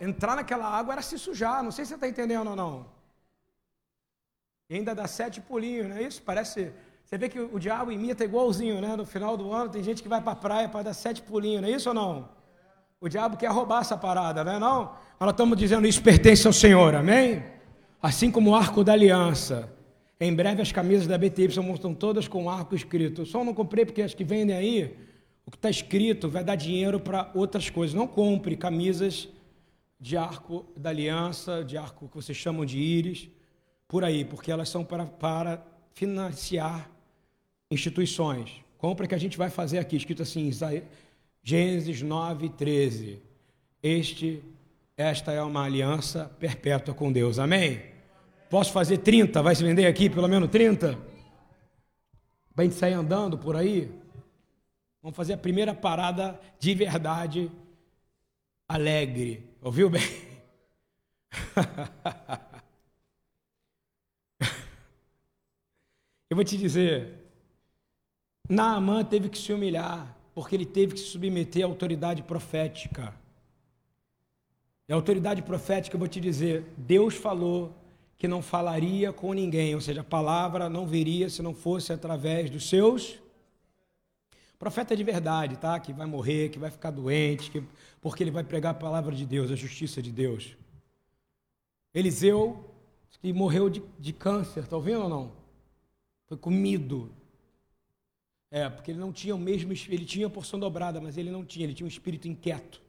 entrar naquela água era se sujar. Não sei se você está entendendo ou não. E ainda dá sete pulinhos, não é isso? Parece. Você vê que o diabo imita igualzinho, né? No final do ano tem gente que vai para a praia para dar sete pulinhos, não é isso ou não? O diabo quer roubar essa parada, não é não? Nós estamos dizendo isso pertence ao Senhor, amém? Assim como o arco da aliança. Em breve as camisas da BTY estão todas com arco escrito. Eu só não comprei porque as que vendem aí, o que está escrito vai dar dinheiro para outras coisas. Não compre camisas de arco da aliança, de arco que vocês chamam de íris, por aí, porque elas são para, para financiar instituições. Compra que a gente vai fazer aqui, escrito assim, Gênesis 9, 13. Este, esta é uma aliança perpétua com Deus. Amém? Posso fazer 30? Vai se vender aqui pelo menos 30? Para a gente sair andando por aí? Vamos fazer a primeira parada de verdade alegre. Ouviu bem? Eu vou te dizer, Naamã teve que se humilhar, porque ele teve que se submeter à autoridade profética. E a autoridade profética, eu vou te dizer, Deus falou que não falaria com ninguém, ou seja, a palavra não viria se não fosse através dos seus Profeta de verdade, tá? Que vai morrer, que vai ficar doente, que... porque ele vai pregar a palavra de Deus, a justiça de Deus. Eliseu, que morreu de, de câncer, tá ouvindo ou não? Foi comido. É, porque ele não tinha o mesmo, ele tinha a porção dobrada, mas ele não tinha, ele tinha um espírito inquieto.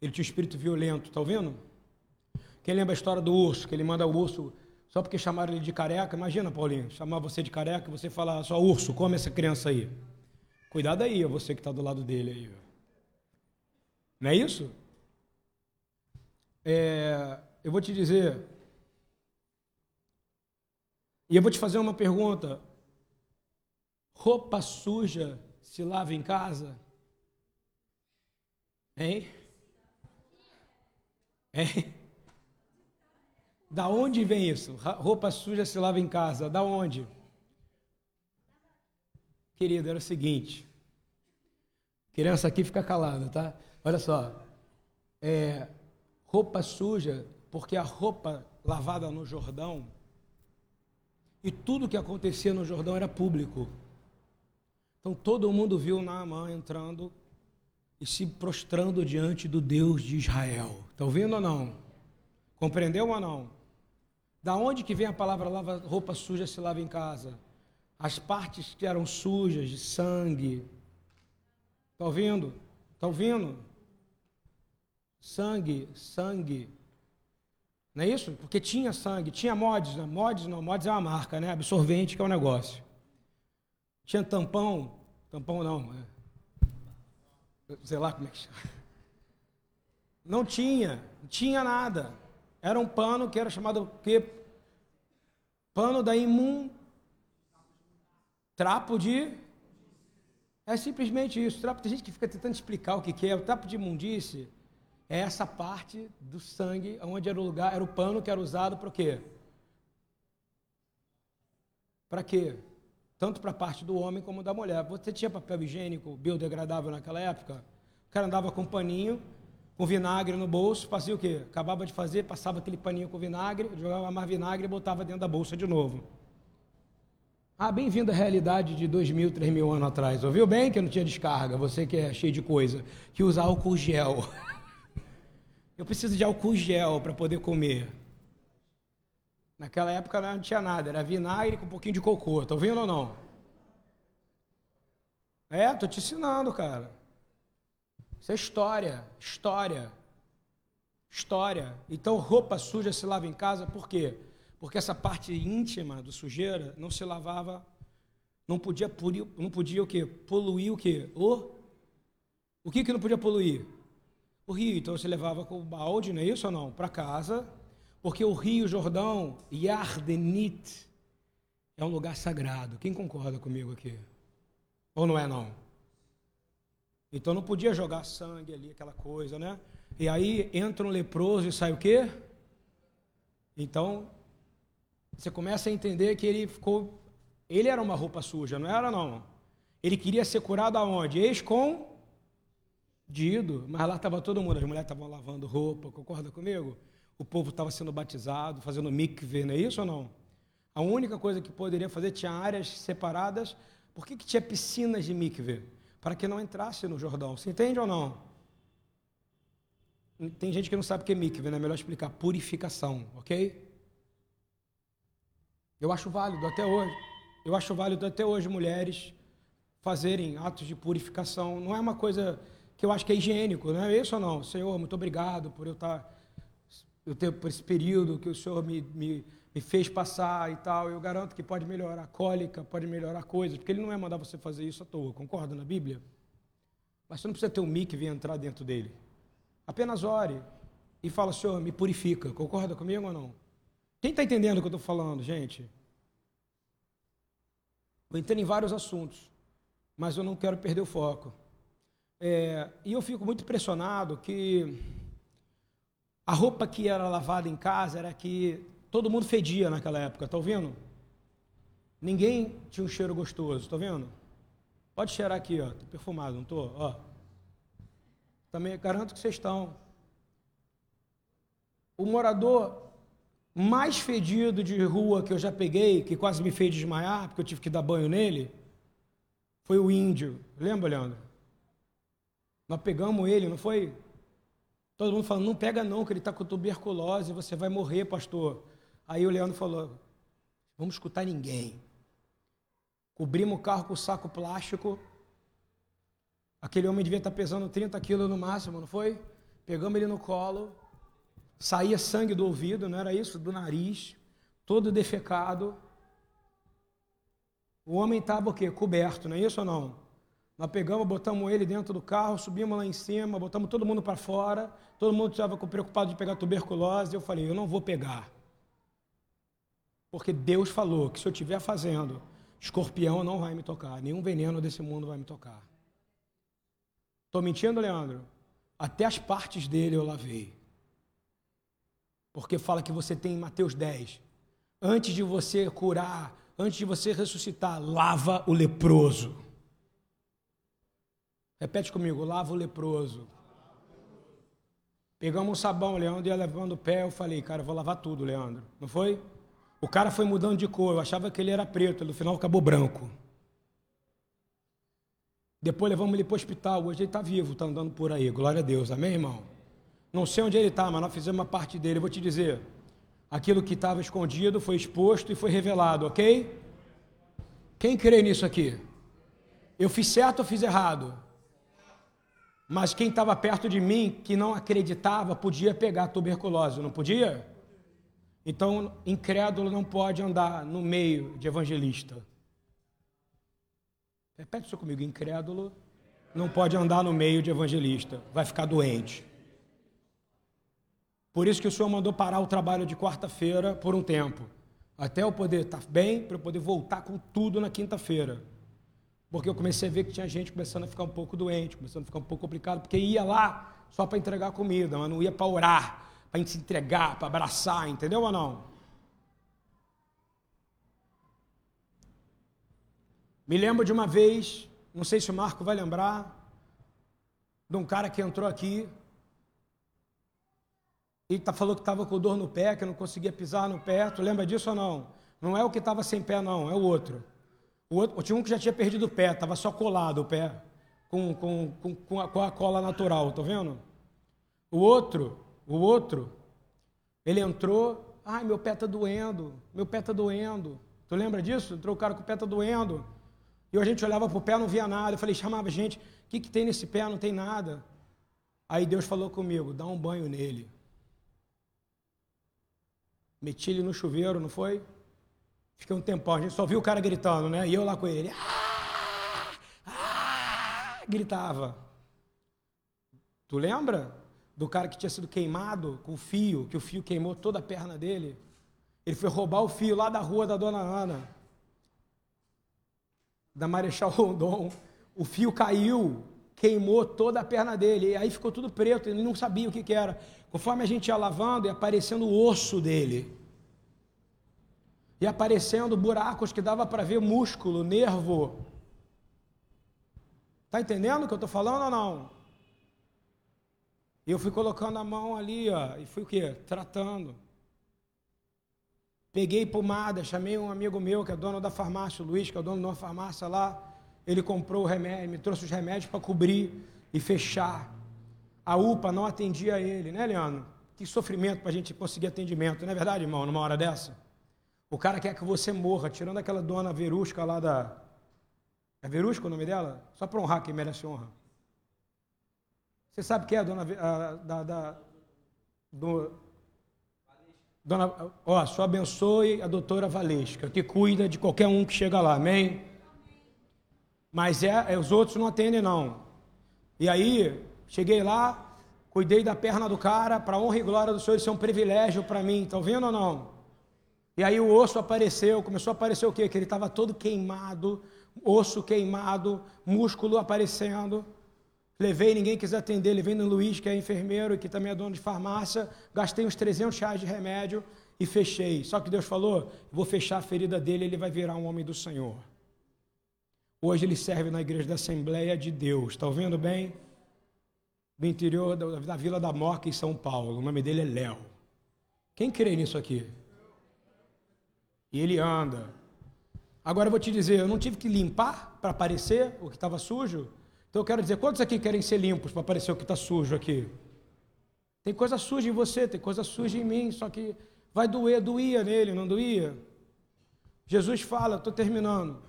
Ele tinha um espírito violento, tá ouvindo? Quem lembra a história do urso, que ele manda o urso só porque chamaram ele de careca? Imagina, Paulinho, chamar você de careca e você falar só urso, come essa criança aí. Cuidado aí, você que está do lado dele aí. Não é isso? É, eu vou te dizer. E eu vou te fazer uma pergunta. Roupa suja se lava em casa? Hein? Hein? Da onde vem isso? Roupa suja se lava em casa. Da onde? Querido, era o seguinte. Criança aqui fica calada, tá? Olha só. É, roupa suja, porque a roupa lavada no Jordão e tudo que acontecia no Jordão era público. Então todo mundo viu Naamã entrando e se prostrando diante do Deus de Israel. Está ouvindo ou não? Compreendeu ou não? Da onde que vem a palavra lava, roupa suja se lava em casa? as partes que eram sujas de sangue. Está ouvindo? Está ouvindo? Sangue, sangue. Não é isso? Porque tinha sangue, tinha mods, né? mods não, mods é uma marca, né? Absorvente que é o um negócio. Tinha tampão, tampão não, é. sei lá como é que chama. Não tinha, não tinha nada. Era um pano que era chamado que pano da imun trapo de É simplesmente isso. Trapo, tem gente que fica tentando explicar o que, que é. O trapo de imundície é essa parte do sangue, onde era o lugar, era o pano que era usado para quê? Para quê? Tanto para a parte do homem como da mulher. Você tinha papel higiênico biodegradável naquela época? O cara andava com paninho, com vinagre no bolso, fazia o quê? Acabava de fazer, passava aquele paninho com vinagre, jogava mais vinagre e botava dentro da bolsa de novo. Ah, bem-vindo à realidade de dois mil, três mil anos atrás. Ouviu bem que não tinha descarga? Você que é cheio de coisa, que usa álcool gel. Eu preciso de álcool gel para poder comer. Naquela época não tinha nada, era vinagre com um pouquinho de cocô. Tá ouvindo ou não? É, tô te ensinando, cara. Isso é história, história, história. Então, roupa suja se lava em casa, por quê? Porque essa parte íntima do sujeira não se lavava, não podia, poluir, não podia o quê? Poluir o quê? O, o que, que não podia poluir? O rio. Então você levava com o balde, não é isso ou não? Para casa, porque o rio Jordão, Yardenit, é um lugar sagrado. Quem concorda comigo aqui? Ou não é não? Então não podia jogar sangue ali, aquela coisa, né? E aí entra um leproso e sai o quê? Então você começa a entender que ele ficou. Ele era uma roupa suja, não era não. Ele queria ser curado aonde? Escondido. Mas lá estava todo mundo, as mulheres estavam lavando roupa, concorda comigo? O povo estava sendo batizado, fazendo mikve, não é isso ou não? A única coisa que poderia fazer tinha áreas separadas. Por que, que tinha piscinas de mikve? Para que não entrasse no Jordão. Você entende ou não? Tem gente que não sabe o que é mikve, né? É melhor explicar. Purificação, ok? Eu acho válido até hoje. Eu acho válido até hoje mulheres fazerem atos de purificação. Não é uma coisa que eu acho que é higiênico, não é isso ou não? Senhor, muito obrigado por eu estar eu ter por esse período que o Senhor me, me, me fez passar e tal. Eu garanto que pode melhorar a cólica, pode melhorar coisas, porque ele não é mandar você fazer isso à toa, concorda na Bíblia? Mas você não precisa ter um mic vir entrar dentro dele. Apenas ore e fala, Senhor, me purifica. Concorda comigo ou não? Quem está entendendo o que eu estou falando, gente? Eu entendo em vários assuntos, mas eu não quero perder o foco. É, e eu fico muito impressionado que a roupa que era lavada em casa era que todo mundo fedia naquela época, tá ouvindo? Ninguém tinha um cheiro gostoso, tá vendo? Pode cheirar aqui, ó, tô perfumado, não tô? Ó. Também garanto que vocês estão. O morador mais fedido de rua que eu já peguei, que quase me fez desmaiar, porque eu tive que dar banho nele, foi o índio. Lembra, Leandro? Nós pegamos ele, não foi? Todo mundo falando, não pega não, que ele está com tuberculose, você vai morrer, pastor. Aí o Leandro falou, vamos escutar ninguém. Cobrimos o carro com saco plástico. Aquele homem devia estar tá pesando 30 quilos no máximo, não foi? Pegamos ele no colo, saía sangue do ouvido, não era isso? Do nariz, todo defecado. O homem estava o quê? Coberto, não é isso ou não? Nós pegamos, botamos ele dentro do carro, subimos lá em cima, botamos todo mundo para fora, todo mundo estava preocupado de pegar tuberculose. Eu falei, eu não vou pegar. Porque Deus falou que se eu estiver fazendo, escorpião não vai me tocar, nenhum veneno desse mundo vai me tocar. Estou mentindo, Leandro? Até as partes dele eu lavei. Porque fala que você tem em Mateus 10. Antes de você curar, antes de você ressuscitar, lava o leproso. Repete comigo, lava o leproso. Pegamos um sabão, Leandro ia levando o pé, eu falei, cara, eu vou lavar tudo, Leandro. Não foi? O cara foi mudando de cor, eu achava que ele era preto, no final acabou branco. Depois levamos ele para o hospital, hoje ele está vivo, está andando por aí, glória a Deus, amém, irmão? Não sei onde ele está, mas nós fizemos uma parte dele. Eu vou te dizer: aquilo que estava escondido foi exposto e foi revelado, ok? Quem crê nisso aqui? Eu fiz certo ou fiz errado? Mas quem estava perto de mim, que não acreditava, podia pegar tuberculose, não podia? Então, incrédulo não pode andar no meio de evangelista. Repete isso comigo: incrédulo não pode andar no meio de evangelista, vai ficar doente. Por isso que o Senhor mandou parar o trabalho de quarta-feira por um tempo, até eu poder estar bem, para eu poder voltar com tudo na quinta-feira. Porque eu comecei a ver que tinha gente começando a ficar um pouco doente, começando a ficar um pouco complicado, porque ia lá só para entregar comida, mas não ia para orar, para se entregar, para abraçar, entendeu ou não? Me lembro de uma vez, não sei se o Marco vai lembrar, de um cara que entrou aqui e tá, falou que estava com dor no pé, que não conseguia pisar no pé. Tu lembra disso ou não? Não é o que estava sem pé, não, é o outro. O outro, tinha um que já tinha perdido o pé, estava só colado o pé, com, com, com, com, a, com a cola natural, tá vendo? O outro, o outro, ele entrou, ai, meu pé está doendo, meu pé está doendo. Tu lembra disso? Entrou o cara com o pé está doendo. E a gente olhava para o pé, não via nada. Eu falei, chamava gente, o que, que tem nesse pé? Não tem nada. Aí Deus falou comigo, dá um banho nele. Meti ele no chuveiro, não foi? Fiquei um tempão, a gente só viu o cara gritando, né? E eu lá com ele. Ah! Ah! Gritava. Tu lembra do cara que tinha sido queimado com o fio, que o fio queimou toda a perna dele? Ele foi roubar o fio lá da rua da dona Ana, da Marechal Rondon. O fio caiu, queimou toda a perna dele, e aí ficou tudo preto, ele não sabia o que, que era. Conforme a gente ia lavando, ia aparecendo o osso dele e aparecendo buracos que dava para ver músculo, nervo. Tá entendendo o que eu estou falando ou não? Eu fui colocando a mão ali, ó, e fui o quê? Tratando. Peguei pomada, chamei um amigo meu que é dono da farmácia, o Luiz, que é dono de uma farmácia lá. Ele comprou o remédio, me trouxe os remédios para cobrir e fechar. A UPA não atendia ele, né, Leandro? Que sofrimento para a gente conseguir atendimento, não é verdade, irmão, numa hora dessa? O cara quer que você morra, tirando aquela dona Verusca lá da. É Verusca o nome dela? Só para honrar quem merece honra. Você sabe quem é a dona. A, da, da, do, dona, ó, só abençoe a doutora Valesca, que cuida de qualquer um que chega lá, amém? Mas é, é os outros não atendem, não. E aí, cheguei lá, cuidei da perna do cara, para honra e glória do Senhor, isso é um privilégio para mim, estão vendo ou não? E aí o osso apareceu, começou a aparecer o quê? Que ele estava todo queimado, osso queimado, músculo aparecendo. Levei, ninguém quis atender, levei no Luiz, que é enfermeiro, que também é dono de farmácia, gastei uns 300 reais de remédio e fechei. Só que Deus falou, vou fechar a ferida dele, ele vai virar um homem do Senhor. Hoje ele serve na igreja da Assembleia de Deus, está ouvindo bem? Do interior da, da Vila da Moca, em São Paulo, o nome dele é Léo. Quem crê nisso aqui? E ele anda. Agora eu vou te dizer, eu não tive que limpar para aparecer o que estava sujo. Então eu quero dizer, quantos aqui querem ser limpos para aparecer o que está sujo aqui? Tem coisa suja em você, tem coisa suja em mim, só que vai doer, doía nele, não doía? Jesus fala, estou terminando.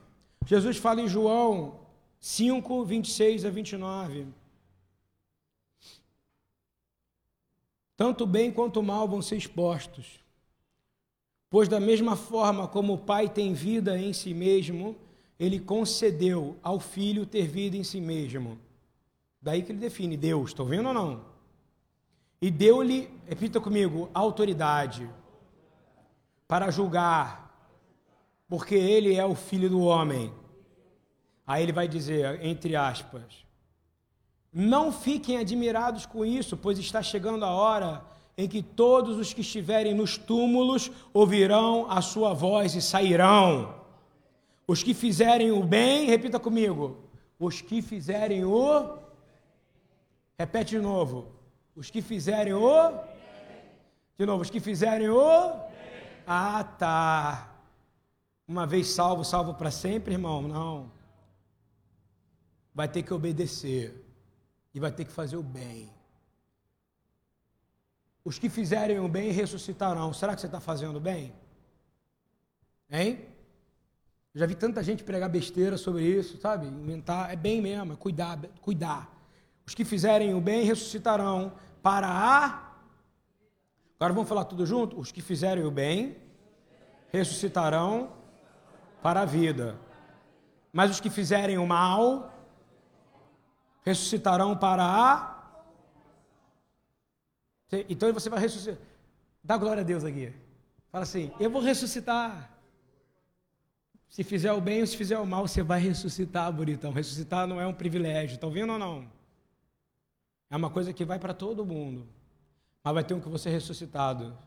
Jesus fala em João 5, 26 a 29. Tanto bem quanto mal vão ser expostos. Pois, da mesma forma como o Pai tem vida em si mesmo, ele concedeu ao Filho ter vida em si mesmo. Daí que ele define Deus, estão vendo ou não? E deu-lhe, repita comigo, autoridade para julgar, porque ele é o Filho do homem. Aí ele vai dizer, entre aspas, não fiquem admirados com isso, pois está chegando a hora em que todos os que estiverem nos túmulos ouvirão a sua voz e sairão. Os que fizerem o bem, repita comigo, os que fizerem o. Repete de novo. Os que fizerem o. De novo, os que fizerem o. Ah, tá. Uma vez salvo, salvo para sempre, irmão? Não. Vai ter que obedecer. E vai ter que fazer o bem. Os que fizerem o bem ressuscitarão. Será que você está fazendo bem? Hein? Já vi tanta gente pregar besteira sobre isso, sabe? Inventar, é bem mesmo, é cuidar, cuidar. Os que fizerem o bem ressuscitarão para a. Agora vamos falar tudo junto? Os que fizerem o bem ressuscitarão para a vida. Mas os que fizerem o mal ressuscitarão para a então você vai ressuscitar. Dá glória a Deus aqui. Fala assim: Eu vou ressuscitar. Se fizer o bem ou se fizer o mal, você vai ressuscitar, bonitão. Ressuscitar não é um privilégio, estão vendo ou não? É uma coisa que vai para todo mundo. Mas vai ter um que você ressuscitado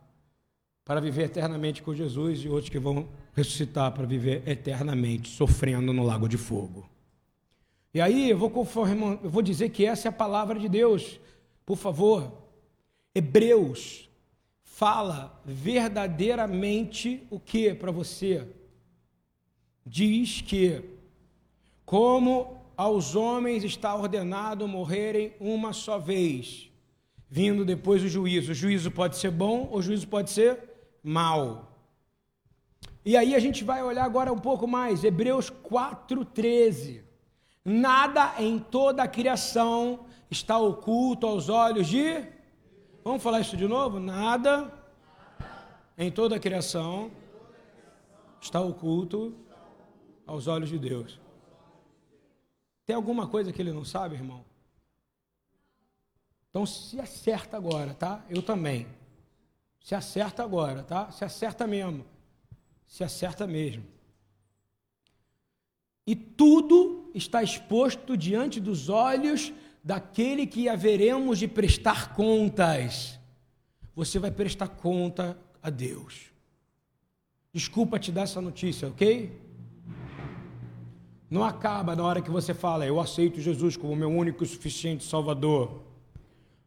para viver eternamente com Jesus e outros que vão ressuscitar para viver eternamente, sofrendo no lago de fogo. E aí eu vou, conforme, eu vou dizer que essa é a palavra de Deus. Por favor, Hebreus fala verdadeiramente o que para você? Diz que, como aos homens está ordenado morrerem uma só vez, vindo depois o juízo. O juízo pode ser bom ou o juízo pode ser mal. E aí a gente vai olhar agora um pouco mais, Hebreus 4,13. Nada em toda a criação está oculto aos olhos de. Vamos falar isso de novo? Nada em toda a criação está oculto aos olhos de Deus. Tem alguma coisa que ele não sabe, irmão? Então se acerta agora, tá? Eu também. Se acerta agora, tá? Se acerta mesmo. Se acerta mesmo. E tudo está exposto diante dos olhos daquele que haveremos de prestar contas. Você vai prestar conta a Deus. Desculpa te dar essa notícia, ok? Não acaba na hora que você fala, eu aceito Jesus como meu único e suficiente Salvador.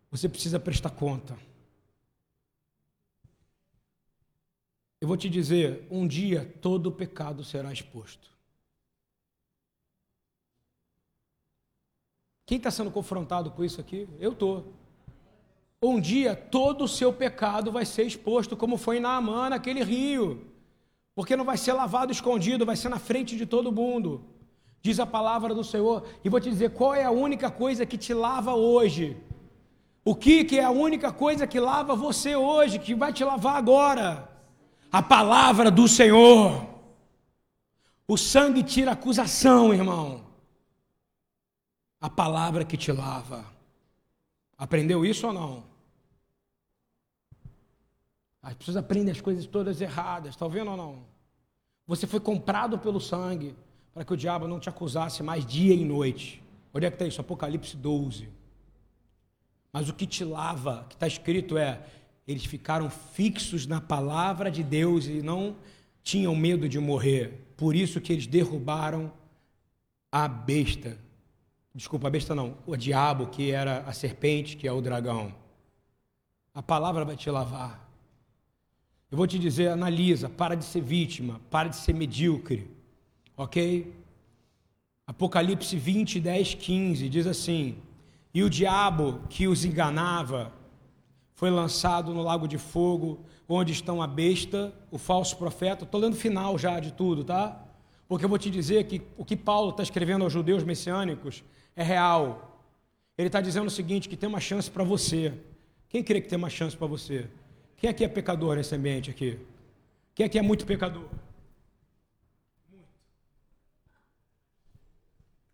Você precisa prestar conta. Eu vou te dizer, um dia todo pecado será exposto. Quem está sendo confrontado com isso aqui? Eu estou. Um dia todo o seu pecado vai ser exposto, como foi em Naamã, naquele rio. Porque não vai ser lavado escondido, vai ser na frente de todo mundo diz a palavra do Senhor. E vou te dizer qual é a única coisa que te lava hoje. O que, que é a única coisa que lava você hoje, que vai te lavar agora? A palavra do Senhor. O sangue tira acusação, irmão. A palavra que te lava. Aprendeu isso ou não? As pessoas aprendem as coisas todas erradas, está vendo ou não? Você foi comprado pelo sangue para que o diabo não te acusasse mais dia e noite. Onde é que está isso? Apocalipse 12. Mas o que te lava, que está escrito é: eles ficaram fixos na palavra de Deus e não tinham medo de morrer. Por isso que eles derrubaram a besta. Desculpa, a besta não, o diabo, que era a serpente, que é o dragão. A palavra vai te lavar. Eu vou te dizer, analisa, para de ser vítima, para de ser medíocre. Ok? Apocalipse 20, 10, 15 diz assim: E o diabo que os enganava foi lançado no lago de fogo, onde estão a besta, o falso profeta. Estou lendo o final já de tudo, tá? Porque eu vou te dizer que o que Paulo está escrevendo aos judeus messiânicos é real. Ele está dizendo o seguinte: que tem uma chance para você. Quem crê que tem uma chance para você? Quem aqui é pecador nesse ambiente aqui? Quem aqui é muito pecador?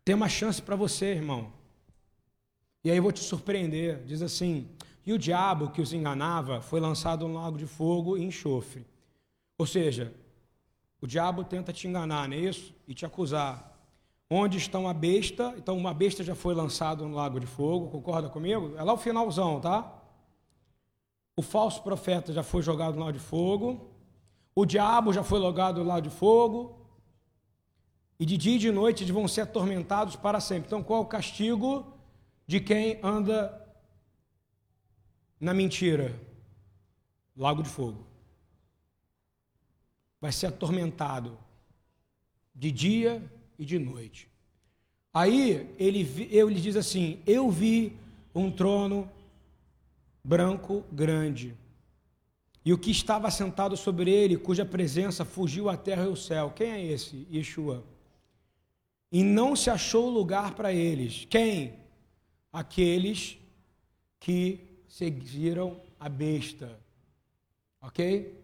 Tem uma chance para você, irmão. E aí eu vou te surpreender. Diz assim: E o diabo que os enganava foi lançado no lago de fogo e enxofre. Ou seja, o diabo tenta te enganar, não é isso? E te acusar. Onde estão a besta? Então, uma besta já foi lançada no lago de fogo, concorda comigo? É lá o finalzão, tá? O falso profeta já foi jogado no lago de fogo. O diabo já foi jogado no lago de fogo e de dia e de noite eles vão ser atormentados para sempre. Então, qual é o castigo de quem anda na mentira? Lago de fogo. Vai ser atormentado de dia e de noite. Aí ele, ele diz assim: Eu vi um trono branco grande, e o que estava sentado sobre ele, cuja presença fugiu a terra e o céu. Quem é esse? Yeshua e não se achou lugar para eles. Quem? Aqueles que seguiram a besta. Ok?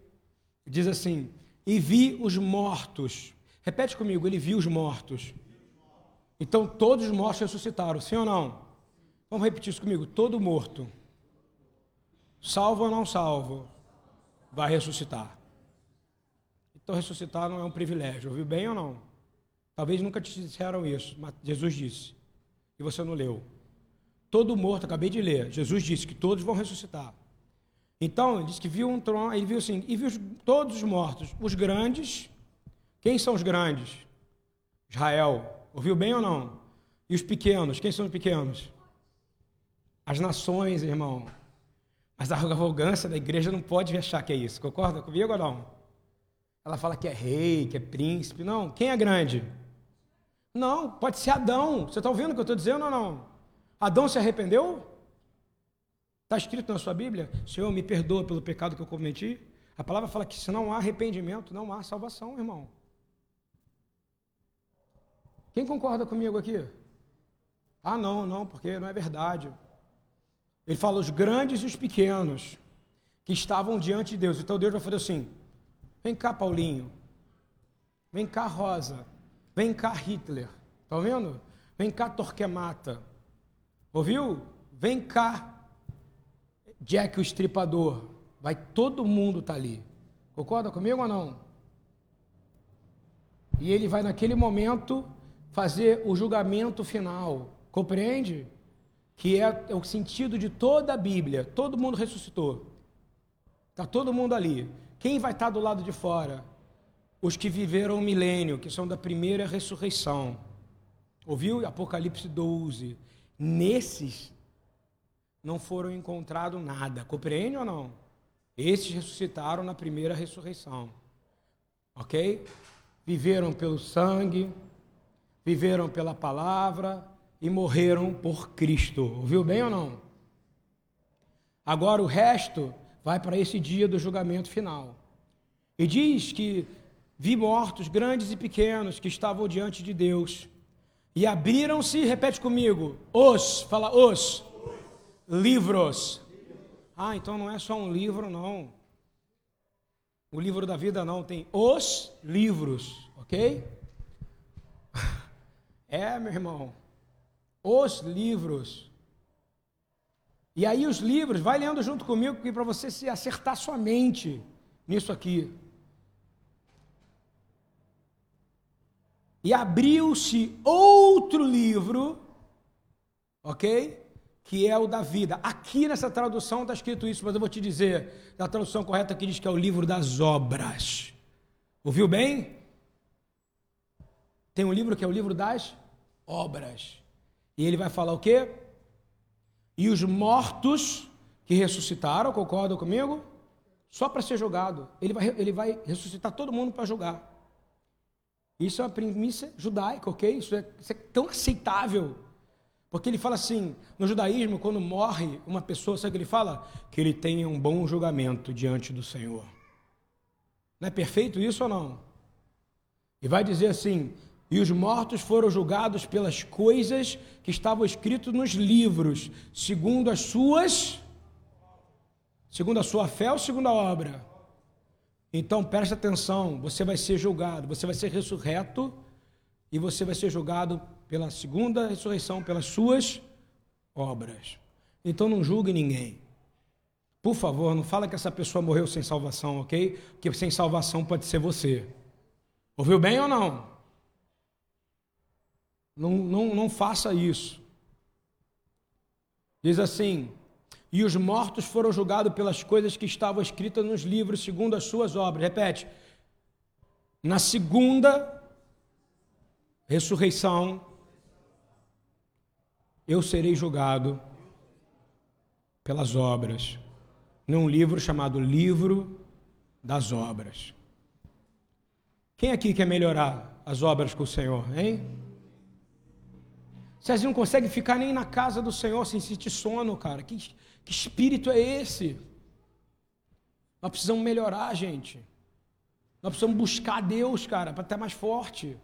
Diz assim: E vi os mortos. Repete comigo: Ele viu os mortos. Então todos os mortos ressuscitaram, sim ou não? Vamos repetir isso comigo: todo morto, salvo ou não salvo, vai ressuscitar. morto ressuscitar não é um privilégio. Ouviu bem ou não? Talvez nunca te disseram isso, mas Jesus disse. E você não leu. Todo morto, acabei de ler, Jesus disse que todos vão ressuscitar. Então, ele disse que viu um trono, ele viu assim, e viu todos os mortos, os grandes. Quem são os grandes? Israel. Ouviu bem ou não? E os pequenos, quem são os pequenos? As nações, irmão. Mas a arrogância da igreja não pode achar que é isso. Concorda comigo ou não? Ela fala que é rei, que é príncipe. Não, quem é grande? Não, pode ser Adão. Você está ouvindo o que eu estou dizendo ou não? Adão se arrependeu? Está escrito na sua Bíblia? Senhor, me perdoa pelo pecado que eu cometi. A palavra fala que se não há arrependimento, não há salvação, irmão. Quem concorda comigo aqui? Ah, não, não, porque não é verdade. Ele fala os grandes e os pequenos que estavam diante de Deus. Então Deus vai fazer assim: vem cá, Paulinho. Vem cá, Rosa. Vem cá, Hitler. Está vendo? Vem cá, Torquemata. Ouviu? Vem cá, Jack o estripador, vai todo mundo tá ali. Concorda comigo ou não? E ele vai naquele momento fazer o julgamento final. Compreende? Que é, é o sentido de toda a Bíblia. Todo mundo ressuscitou. Está todo mundo ali. Quem vai estar tá do lado de fora? Os que viveram o milênio, que são da primeira ressurreição. Ouviu? Apocalipse 12. Nesses não foram encontrado nada. Compreende ou não? Esses ressuscitaram na primeira ressurreição. Ok? Viveram pelo sangue, viveram pela palavra e morreram por Cristo. Ouviu bem ou não? Agora o resto vai para esse dia do julgamento final. E diz que vi mortos, grandes e pequenos, que estavam diante de Deus. E abriram-se, repete comigo, os, fala os, livros. Ah, então não é só um livro, não. O livro da vida não, tem os livros, ok? É, meu irmão, os livros. E aí os livros, vai lendo junto comigo, porque para você se acertar sua mente nisso aqui. E abriu-se outro livro, ok? que é o da vida. Aqui nessa tradução está escrito isso, mas eu vou te dizer, na tradução correta que diz que é o livro das obras. Ouviu bem? Tem um livro que é o livro das obras. E ele vai falar o quê? E os mortos que ressuscitaram, concordam comigo? Só para ser julgado. Ele vai, ele vai ressuscitar todo mundo para julgar. Isso é uma premissa judaica, ok? Isso é, isso é tão aceitável porque ele fala assim, no judaísmo, quando morre uma pessoa, sabe o que ele fala? Que ele tenha um bom julgamento diante do Senhor. Não é perfeito isso ou não? E vai dizer assim: e os mortos foram julgados pelas coisas que estavam escritas nos livros, segundo as suas, segundo a sua fé ou segundo a obra. Então preste atenção, você vai ser julgado, você vai ser ressurreto e você vai ser julgado pela segunda ressurreição, pelas suas obras. Então não julgue ninguém. Por favor, não fala que essa pessoa morreu sem salvação, ok? Porque sem salvação pode ser você. Ouviu bem ou não? Não, não, não faça isso. Diz assim: E os mortos foram julgados pelas coisas que estavam escritas nos livros, segundo as suas obras. Repete. Na segunda ressurreição, eu serei julgado pelas obras, num livro chamado Livro das Obras. Quem aqui quer melhorar as obras com o Senhor, hein? Vocês não conseguem ficar nem na casa do Senhor sem sentir sono, cara. Que, que espírito é esse? Nós precisamos melhorar, gente. Nós precisamos buscar Deus, cara, para estar mais forte.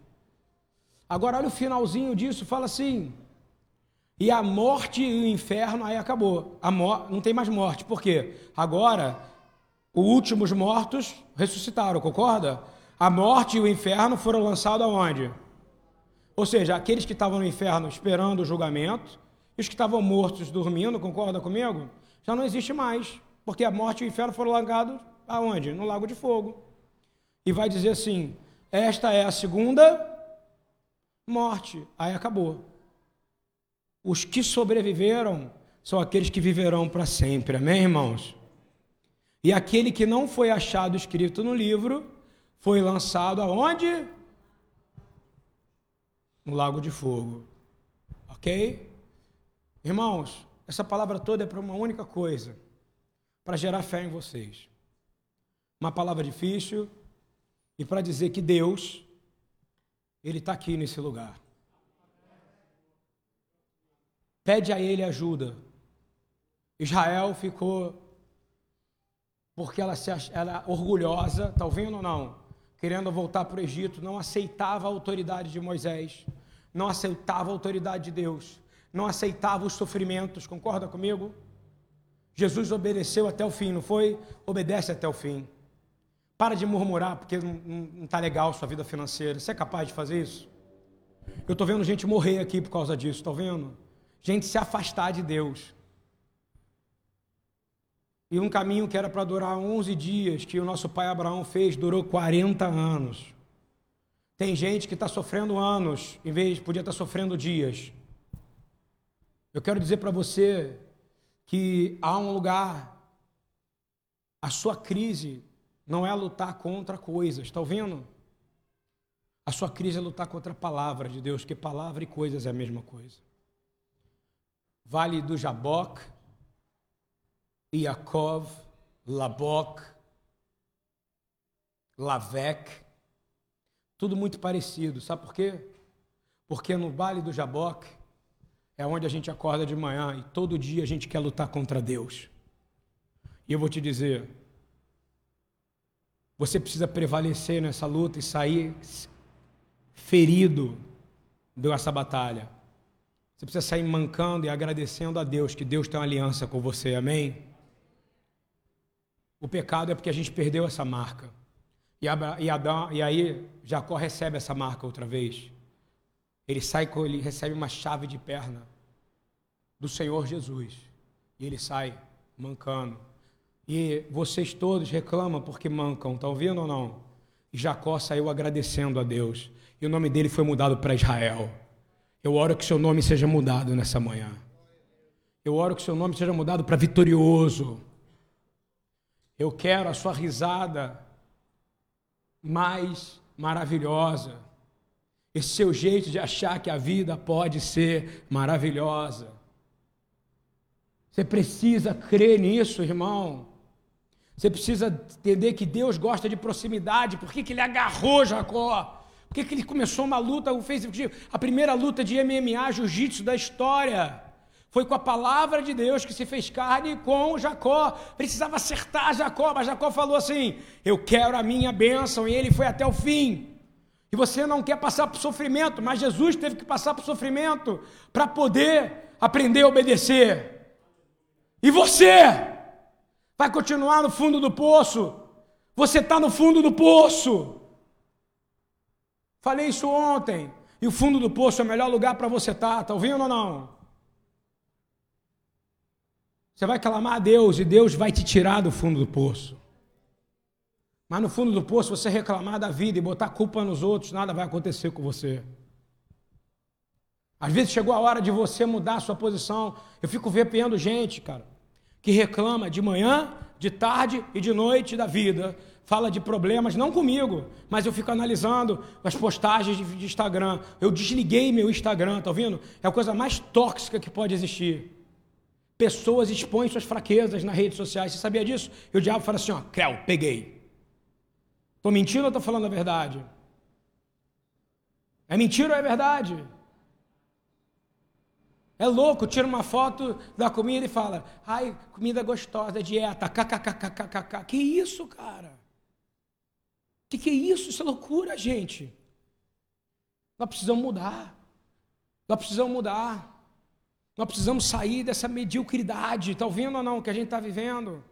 Agora, olha o finalzinho disso, fala assim: e a morte e o inferno, aí acabou. A não tem mais morte. Por quê? Agora, os últimos mortos ressuscitaram, concorda? A morte e o inferno foram lançados aonde? Ou seja, aqueles que estavam no inferno esperando o julgamento, e os que estavam mortos dormindo, concorda comigo? Já não existe mais. Porque a morte e o inferno foram largados aonde? No lago de fogo. e vai dizer assim: esta é a segunda morte. Aí acabou. Os que sobreviveram são aqueles que viverão para sempre. Amém, irmãos? E aquele que não foi achado escrito no livro foi lançado aonde? No lago de fogo. Ok? Irmãos, essa palavra toda é para uma única coisa: para gerar fé em vocês. Uma palavra difícil e para dizer que Deus, Ele está aqui nesse lugar. Pede a Ele ajuda. Israel ficou porque ela se era orgulhosa, está ouvindo ou não? Querendo voltar para o Egito, não aceitava a autoridade de Moisés, não aceitava a autoridade de Deus, não aceitava os sofrimentos, concorda comigo? Jesus obedeceu até o fim, não foi? Obedece até o fim. Para de murmurar porque não está legal sua vida financeira. Você é capaz de fazer isso? Eu estou vendo gente morrer aqui por causa disso, estou vendo? Gente se afastar de Deus. E um caminho que era para durar 11 dias, que o nosso pai Abraão fez, durou 40 anos. Tem gente que está sofrendo anos, em vez podia estar tá sofrendo dias. Eu quero dizer para você que há um lugar, a sua crise não é lutar contra coisas, está ouvindo? A sua crise é lutar contra a palavra de Deus, que palavra e coisas é a mesma coisa. Vale do Jaboque, Yaakov, Labok, Lavec, tudo muito parecido. Sabe por quê? Porque no Vale do Jaboque é onde a gente acorda de manhã e todo dia a gente quer lutar contra Deus. E eu vou te dizer, você precisa prevalecer nessa luta e sair ferido dessa batalha. Você precisa sair mancando e agradecendo a Deus que Deus tem uma aliança com você, amém? O pecado é porque a gente perdeu essa marca. E, Adão, e aí Jacó recebe essa marca outra vez. Ele sai com ele recebe uma chave de perna do Senhor Jesus. E ele sai mancando. E vocês todos reclamam porque mancam, estão ouvindo ou não? E Jacó saiu agradecendo a Deus. E o nome dele foi mudado para Israel. Eu oro que seu nome seja mudado nessa manhã. Eu oro que seu nome seja mudado para vitorioso. Eu quero a sua risada mais maravilhosa. Esse seu jeito de achar que a vida pode ser maravilhosa. Você precisa crer nisso, irmão. Você precisa entender que Deus gosta de proximidade. Por que, que ele agarrou Jacó? Por que, que ele começou uma luta, fez a primeira luta de MMA, jiu-jitsu da história? Foi com a palavra de Deus que se fez carne com Jacó. Precisava acertar Jacó, mas Jacó falou assim: Eu quero a minha bênção, e ele foi até o fim. E você não quer passar por sofrimento, mas Jesus teve que passar por sofrimento para poder aprender a obedecer. E você vai continuar no fundo do poço. Você está no fundo do poço. Falei isso ontem. E o fundo do poço é o melhor lugar para você estar. Tá, tá ouvindo ou não? Você vai clamar a Deus e Deus vai te tirar do fundo do poço. Mas no fundo do poço, você reclamar da vida e botar culpa nos outros, nada vai acontecer com você. Às vezes chegou a hora de você mudar a sua posição. Eu fico vendo gente, cara, que reclama de manhã, de tarde e de noite da vida. Fala de problemas, não comigo, mas eu fico analisando as postagens de Instagram. Eu desliguei meu Instagram, tá ouvindo? É a coisa mais tóxica que pode existir pessoas expõem suas fraquezas nas redes sociais. Você sabia disso? E o diabo fala assim: ó, Creu, peguei. Estou mentindo ou estou falando a verdade? É mentira ou é verdade? É louco, tira uma foto da comida e fala: ai, comida gostosa, dieta, kkkkkkk. Que isso, cara? Que que é isso? Isso é loucura, gente. Nós precisamos mudar. Nós precisamos mudar. Nós precisamos sair dessa mediocridade, está ouvindo ou não, que a gente está vivendo?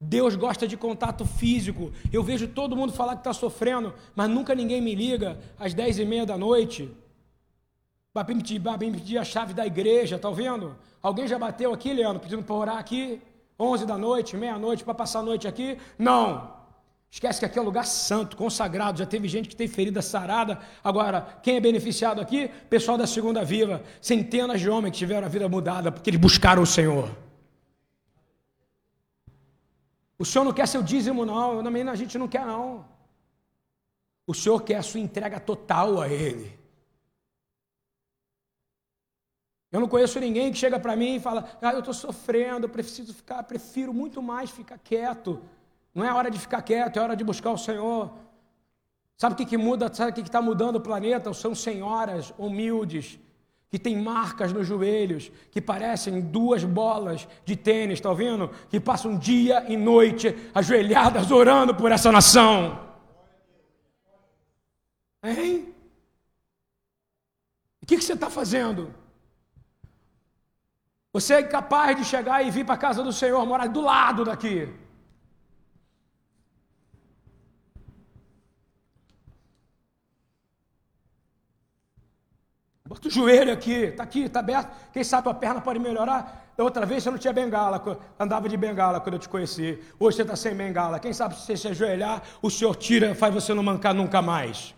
Deus gosta de contato físico. Eu vejo todo mundo falar que está sofrendo, mas nunca ninguém me liga às dez e meia da noite para pedir, pedir a chave da igreja, está ouvindo? Alguém já bateu aqui, Leandro, pedindo para orar aqui? Onze da noite, meia-noite, para passar a noite aqui? Não. Esquece que aqui é um lugar santo, consagrado. Já teve gente que tem ferida sarada. Agora, quem é beneficiado aqui? Pessoal da Segunda Viva. Centenas de homens que tiveram a vida mudada porque eles buscaram o Senhor. O Senhor não quer seu dízimo, não. Também a gente não quer, não. O Senhor quer a sua entrega total a Ele. Eu não conheço ninguém que chega para mim e fala: Ah, eu estou sofrendo, eu preciso ficar, prefiro muito mais ficar quieto não é hora de ficar quieto, é hora de buscar o Senhor. Sabe o que, que muda? Sabe o que está mudando o planeta? São senhoras humildes, que têm marcas nos joelhos, que parecem duas bolas de tênis, está ouvindo? Que passam dia e noite ajoelhadas orando por essa nação. Hein? O que, que você está fazendo? Você é capaz de chegar e vir para a casa do Senhor, morar do lado daqui. Bota o joelho aqui, está aqui, está aberto. Quem sabe a perna pode melhorar. Da outra vez você não tinha bengala, andava de bengala quando eu te conheci. Hoje você está sem bengala. Quem sabe se você se ajoelhar, o Senhor tira, faz você não mancar nunca mais.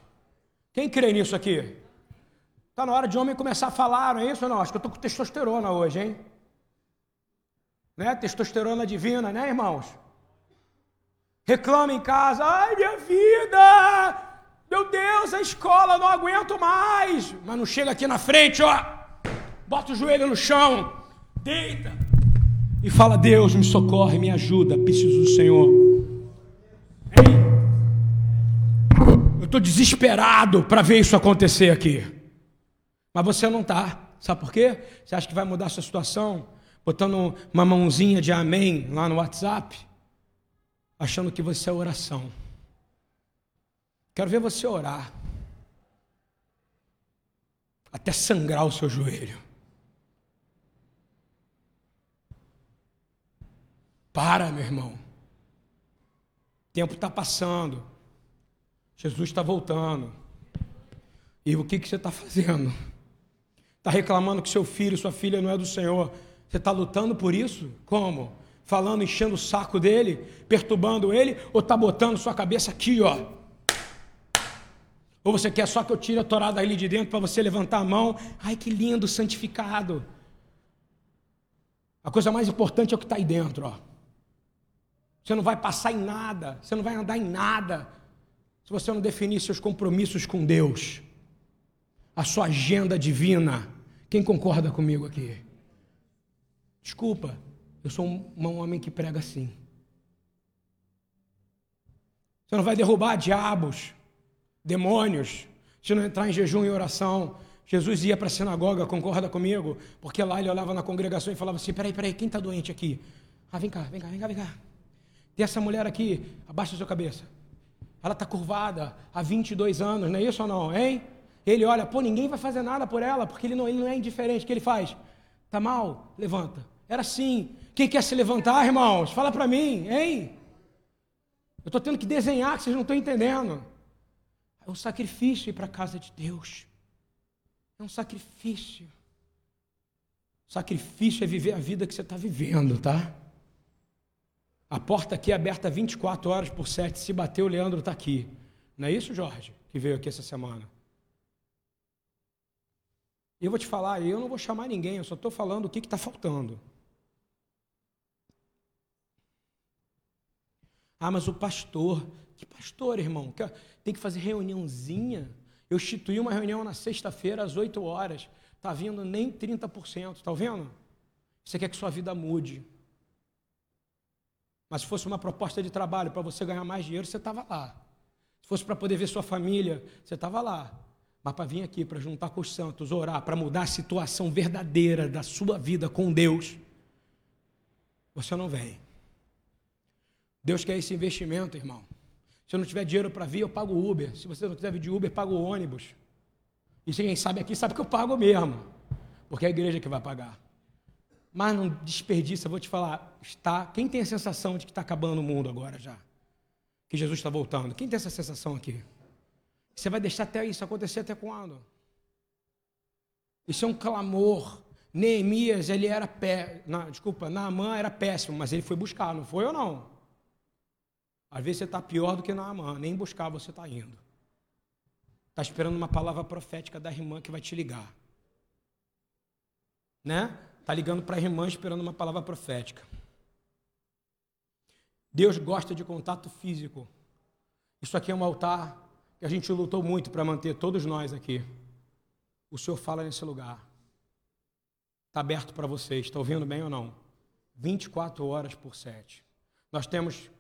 Quem crê nisso aqui? Está na hora de homem começar a falar, não é isso não? Acho que eu estou com testosterona hoje, hein? Né? Testosterona divina, né, irmãos? Reclama em casa, ai minha vida! Meu Deus, a escola, não aguento mais. Mas não chega aqui na frente, ó. Bota o joelho no chão, deita e fala: Deus, me socorre, me ajuda, preciso do Senhor. Ei, eu estou desesperado para ver isso acontecer aqui. Mas você não está. Sabe por quê? Você acha que vai mudar a sua situação? Botando uma mãozinha de amém lá no WhatsApp, achando que você é oração. Quero ver você orar. Até sangrar o seu joelho. Para, meu irmão. O tempo está passando. Jesus está voltando. E o que, que você está fazendo? Está reclamando que seu filho, sua filha não é do Senhor. Você está lutando por isso? Como? Falando, enchendo o saco dele, perturbando ele, ou está botando sua cabeça aqui, ó? Ou você quer só que eu tire a torada ali de dentro para você levantar a mão? Ai, que lindo, santificado. A coisa mais importante é o que está aí dentro. Ó. Você não vai passar em nada, você não vai andar em nada, se você não definir seus compromissos com Deus, a sua agenda divina. Quem concorda comigo aqui? Desculpa, eu sou um, um homem que prega assim. Você não vai derrubar diabos, demônios, se não entrar em jejum e oração. Jesus ia para a sinagoga, concorda comigo? Porque lá ele olhava na congregação e falava assim: peraí, peraí, quem está doente aqui? Ah, vem cá, vem cá, vem cá, vem cá. Tem essa mulher aqui, abaixa a sua cabeça. Ela está curvada há 22 anos, não é isso ou não, hein? Ele olha, pô, ninguém vai fazer nada por ela, porque ele não, ele não é indiferente. O que ele faz? Tá mal? Levanta. Era assim. Quem quer se levantar, irmãos? Fala para mim, hein? Eu estou tendo que desenhar, que vocês não estão entendendo. É um sacrifício ir para a casa de Deus. É um sacrifício. Sacrifício é viver a vida que você está vivendo, tá? A porta aqui é aberta 24 horas por 7. Se bater, o Leandro está aqui. Não é isso, Jorge, que veio aqui essa semana? Eu vou te falar, eu não vou chamar ninguém, eu só estou falando o que está faltando. Ah, mas o pastor, que pastor, irmão? Tem que fazer reuniãozinha. Eu instituí uma reunião na sexta-feira às 8 horas. Está vindo nem 30%. Está vendo? Você quer que sua vida mude. Mas se fosse uma proposta de trabalho para você ganhar mais dinheiro, você estava lá. Se fosse para poder ver sua família, você estava lá. Mas para vir aqui, para juntar com os santos, orar, para mudar a situação verdadeira da sua vida com Deus, você não vem. Deus quer esse investimento, irmão. Se eu não tiver dinheiro para vir, eu pago Uber. Se você não vir de Uber, pago ônibus. E se quem sabe aqui sabe que eu pago mesmo, porque é a igreja que vai pagar. Mas não desperdiça, vou te falar, está. Quem tem a sensação de que está acabando o mundo agora já? Que Jesus está voltando? Quem tem essa sensação aqui? Você vai deixar até isso acontecer até quando? Isso é um clamor. Neemias, ele era pé, desculpa, Naamã era péssimo, mas ele foi buscar, não foi ou não? Às vezes você está pior do que na Amã, nem buscar você está indo. Está esperando uma palavra profética da irmã que vai te ligar. Né? Está ligando para a irmã esperando uma palavra profética. Deus gosta de contato físico. Isso aqui é um altar que a gente lutou muito para manter todos nós aqui. O Senhor fala nesse lugar. Está aberto para vocês. Está ouvindo bem ou não? 24 horas por 7. Nós temos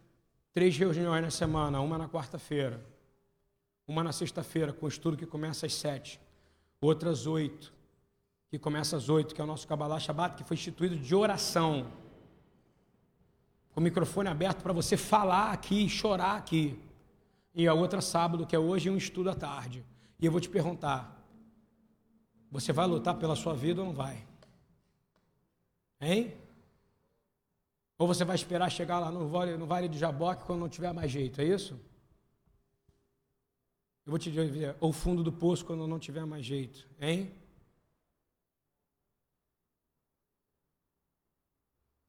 três reuniões na semana, uma na quarta-feira, uma na sexta-feira, com estudo que começa às 7, outras oito, que começa às 8, que é o nosso Kabbalah Shabbat, que foi instituído de oração. Com o microfone aberto para você falar aqui, chorar aqui. E a outra sábado, que é hoje, um estudo à tarde. E eu vou te perguntar: você vai lutar pela sua vida ou não vai? Hein? Ou você vai esperar chegar lá no vale, no vale do Jaboque quando não tiver mais jeito, é isso? Eu vou te dizer, ou fundo do poço quando não tiver mais jeito, hein?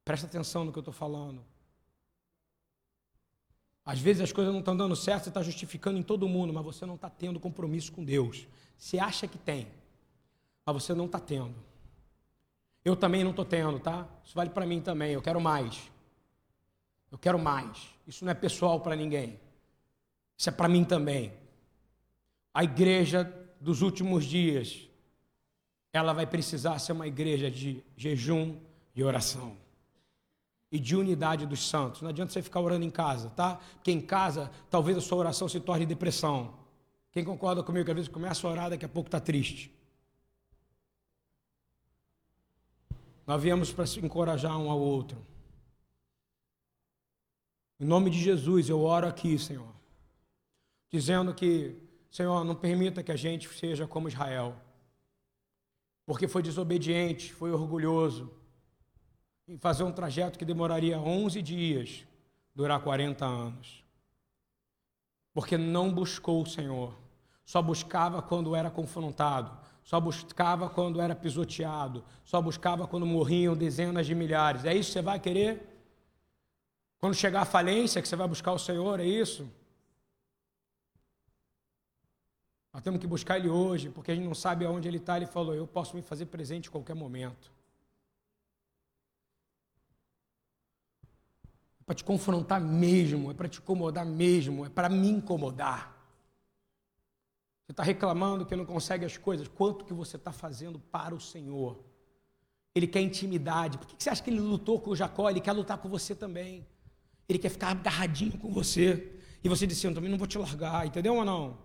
Presta atenção no que eu estou falando. Às vezes as coisas não estão dando certo, você está justificando em todo mundo, mas você não está tendo compromisso com Deus. Você acha que tem, mas você não está tendo. Eu também não estou tendo, tá? Isso vale para mim também. Eu quero mais. Eu quero mais. Isso não é pessoal para ninguém. Isso é para mim também. A igreja dos últimos dias, ela vai precisar ser uma igreja de jejum e oração. E de unidade dos santos. Não adianta você ficar orando em casa, tá? Porque em casa, talvez a sua oração se torne depressão. Quem concorda comigo que às vezes começa a orar, daqui a pouco está triste. Nós viemos para se encorajar um ao outro. Em nome de Jesus, eu oro aqui, Senhor, dizendo que, Senhor, não permita que a gente seja como Israel, porque foi desobediente, foi orgulhoso, em fazer um trajeto que demoraria 11 dias, durar 40 anos. Porque não buscou o Senhor, só buscava quando era confrontado, só buscava quando era pisoteado, só buscava quando morriam dezenas de milhares. É isso que você vai querer? Quando chegar a falência, que você vai buscar o Senhor, é isso? Nós temos que buscar Ele hoje, porque a gente não sabe aonde Ele está. Ele falou: Eu posso me fazer presente em qualquer momento. É para te confrontar mesmo, é para te incomodar mesmo, é para me incomodar. Você está reclamando que não consegue as coisas. Quanto que você está fazendo para o Senhor? Ele quer intimidade. Por que você acha que ele lutou com o Jacó? Ele quer lutar com você também. Ele quer ficar agarradinho com você. E você disse, eu também não vou te largar, entendeu ou não?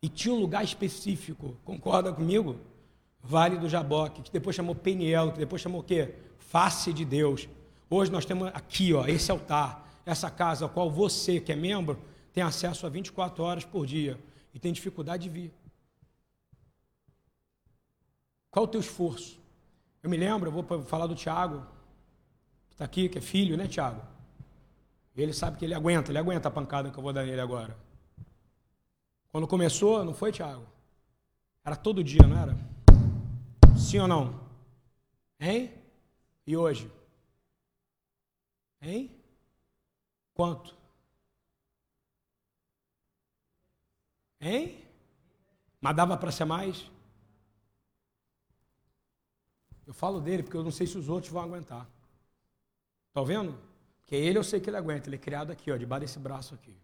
E tinha um lugar específico, concorda comigo? Vale do Jaboque, que depois chamou Peniel, que depois chamou o quê? Face de Deus. Hoje nós temos aqui, ó, esse altar, essa casa, a qual você, que é membro, tem acesso a 24 horas por dia e tem dificuldade de vir. Qual o teu esforço? Eu me lembro, eu vou falar do Tiago, que está aqui, que é filho, né, Tiago? Ele sabe que ele aguenta, ele aguenta a pancada que eu vou dar nele agora. Quando começou, não foi, Tiago? Era todo dia, não era? Sim ou não? Hein? E hoje? Hein? Quanto? Hein? Mas dava para ser mais? Eu falo dele porque eu não sei se os outros vão aguentar. Está vendo? Porque ele eu sei que ele aguenta. Ele é criado aqui, ó, debaixo desse braço aqui.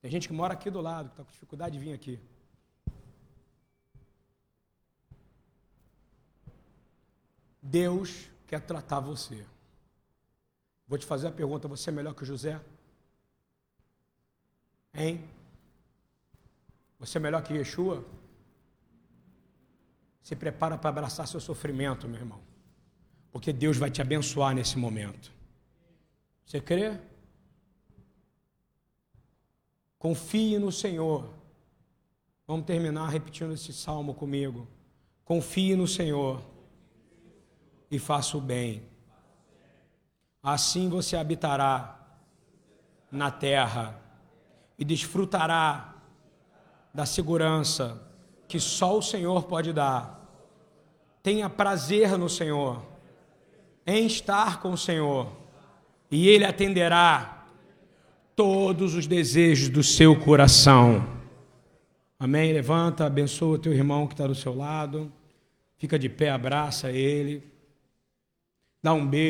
Tem gente que mora aqui do lado, que está com dificuldade de vir aqui. Deus quer tratar você. Vou te fazer a pergunta: você é melhor que José? Hein? Você é melhor que Yeshua? Se prepara para abraçar seu sofrimento, meu irmão. Porque Deus vai te abençoar nesse momento. Você crê? Confie no Senhor. Vamos terminar repetindo esse salmo comigo. Confie no Senhor e faça o bem. Assim você habitará na terra e desfrutará da segurança que só o Senhor pode dar. Tenha prazer no Senhor, em estar com o Senhor, e Ele atenderá todos os desejos do seu coração. Amém? Levanta, abençoa teu irmão que está do seu lado. Fica de pé, abraça ele. Dá um beijo.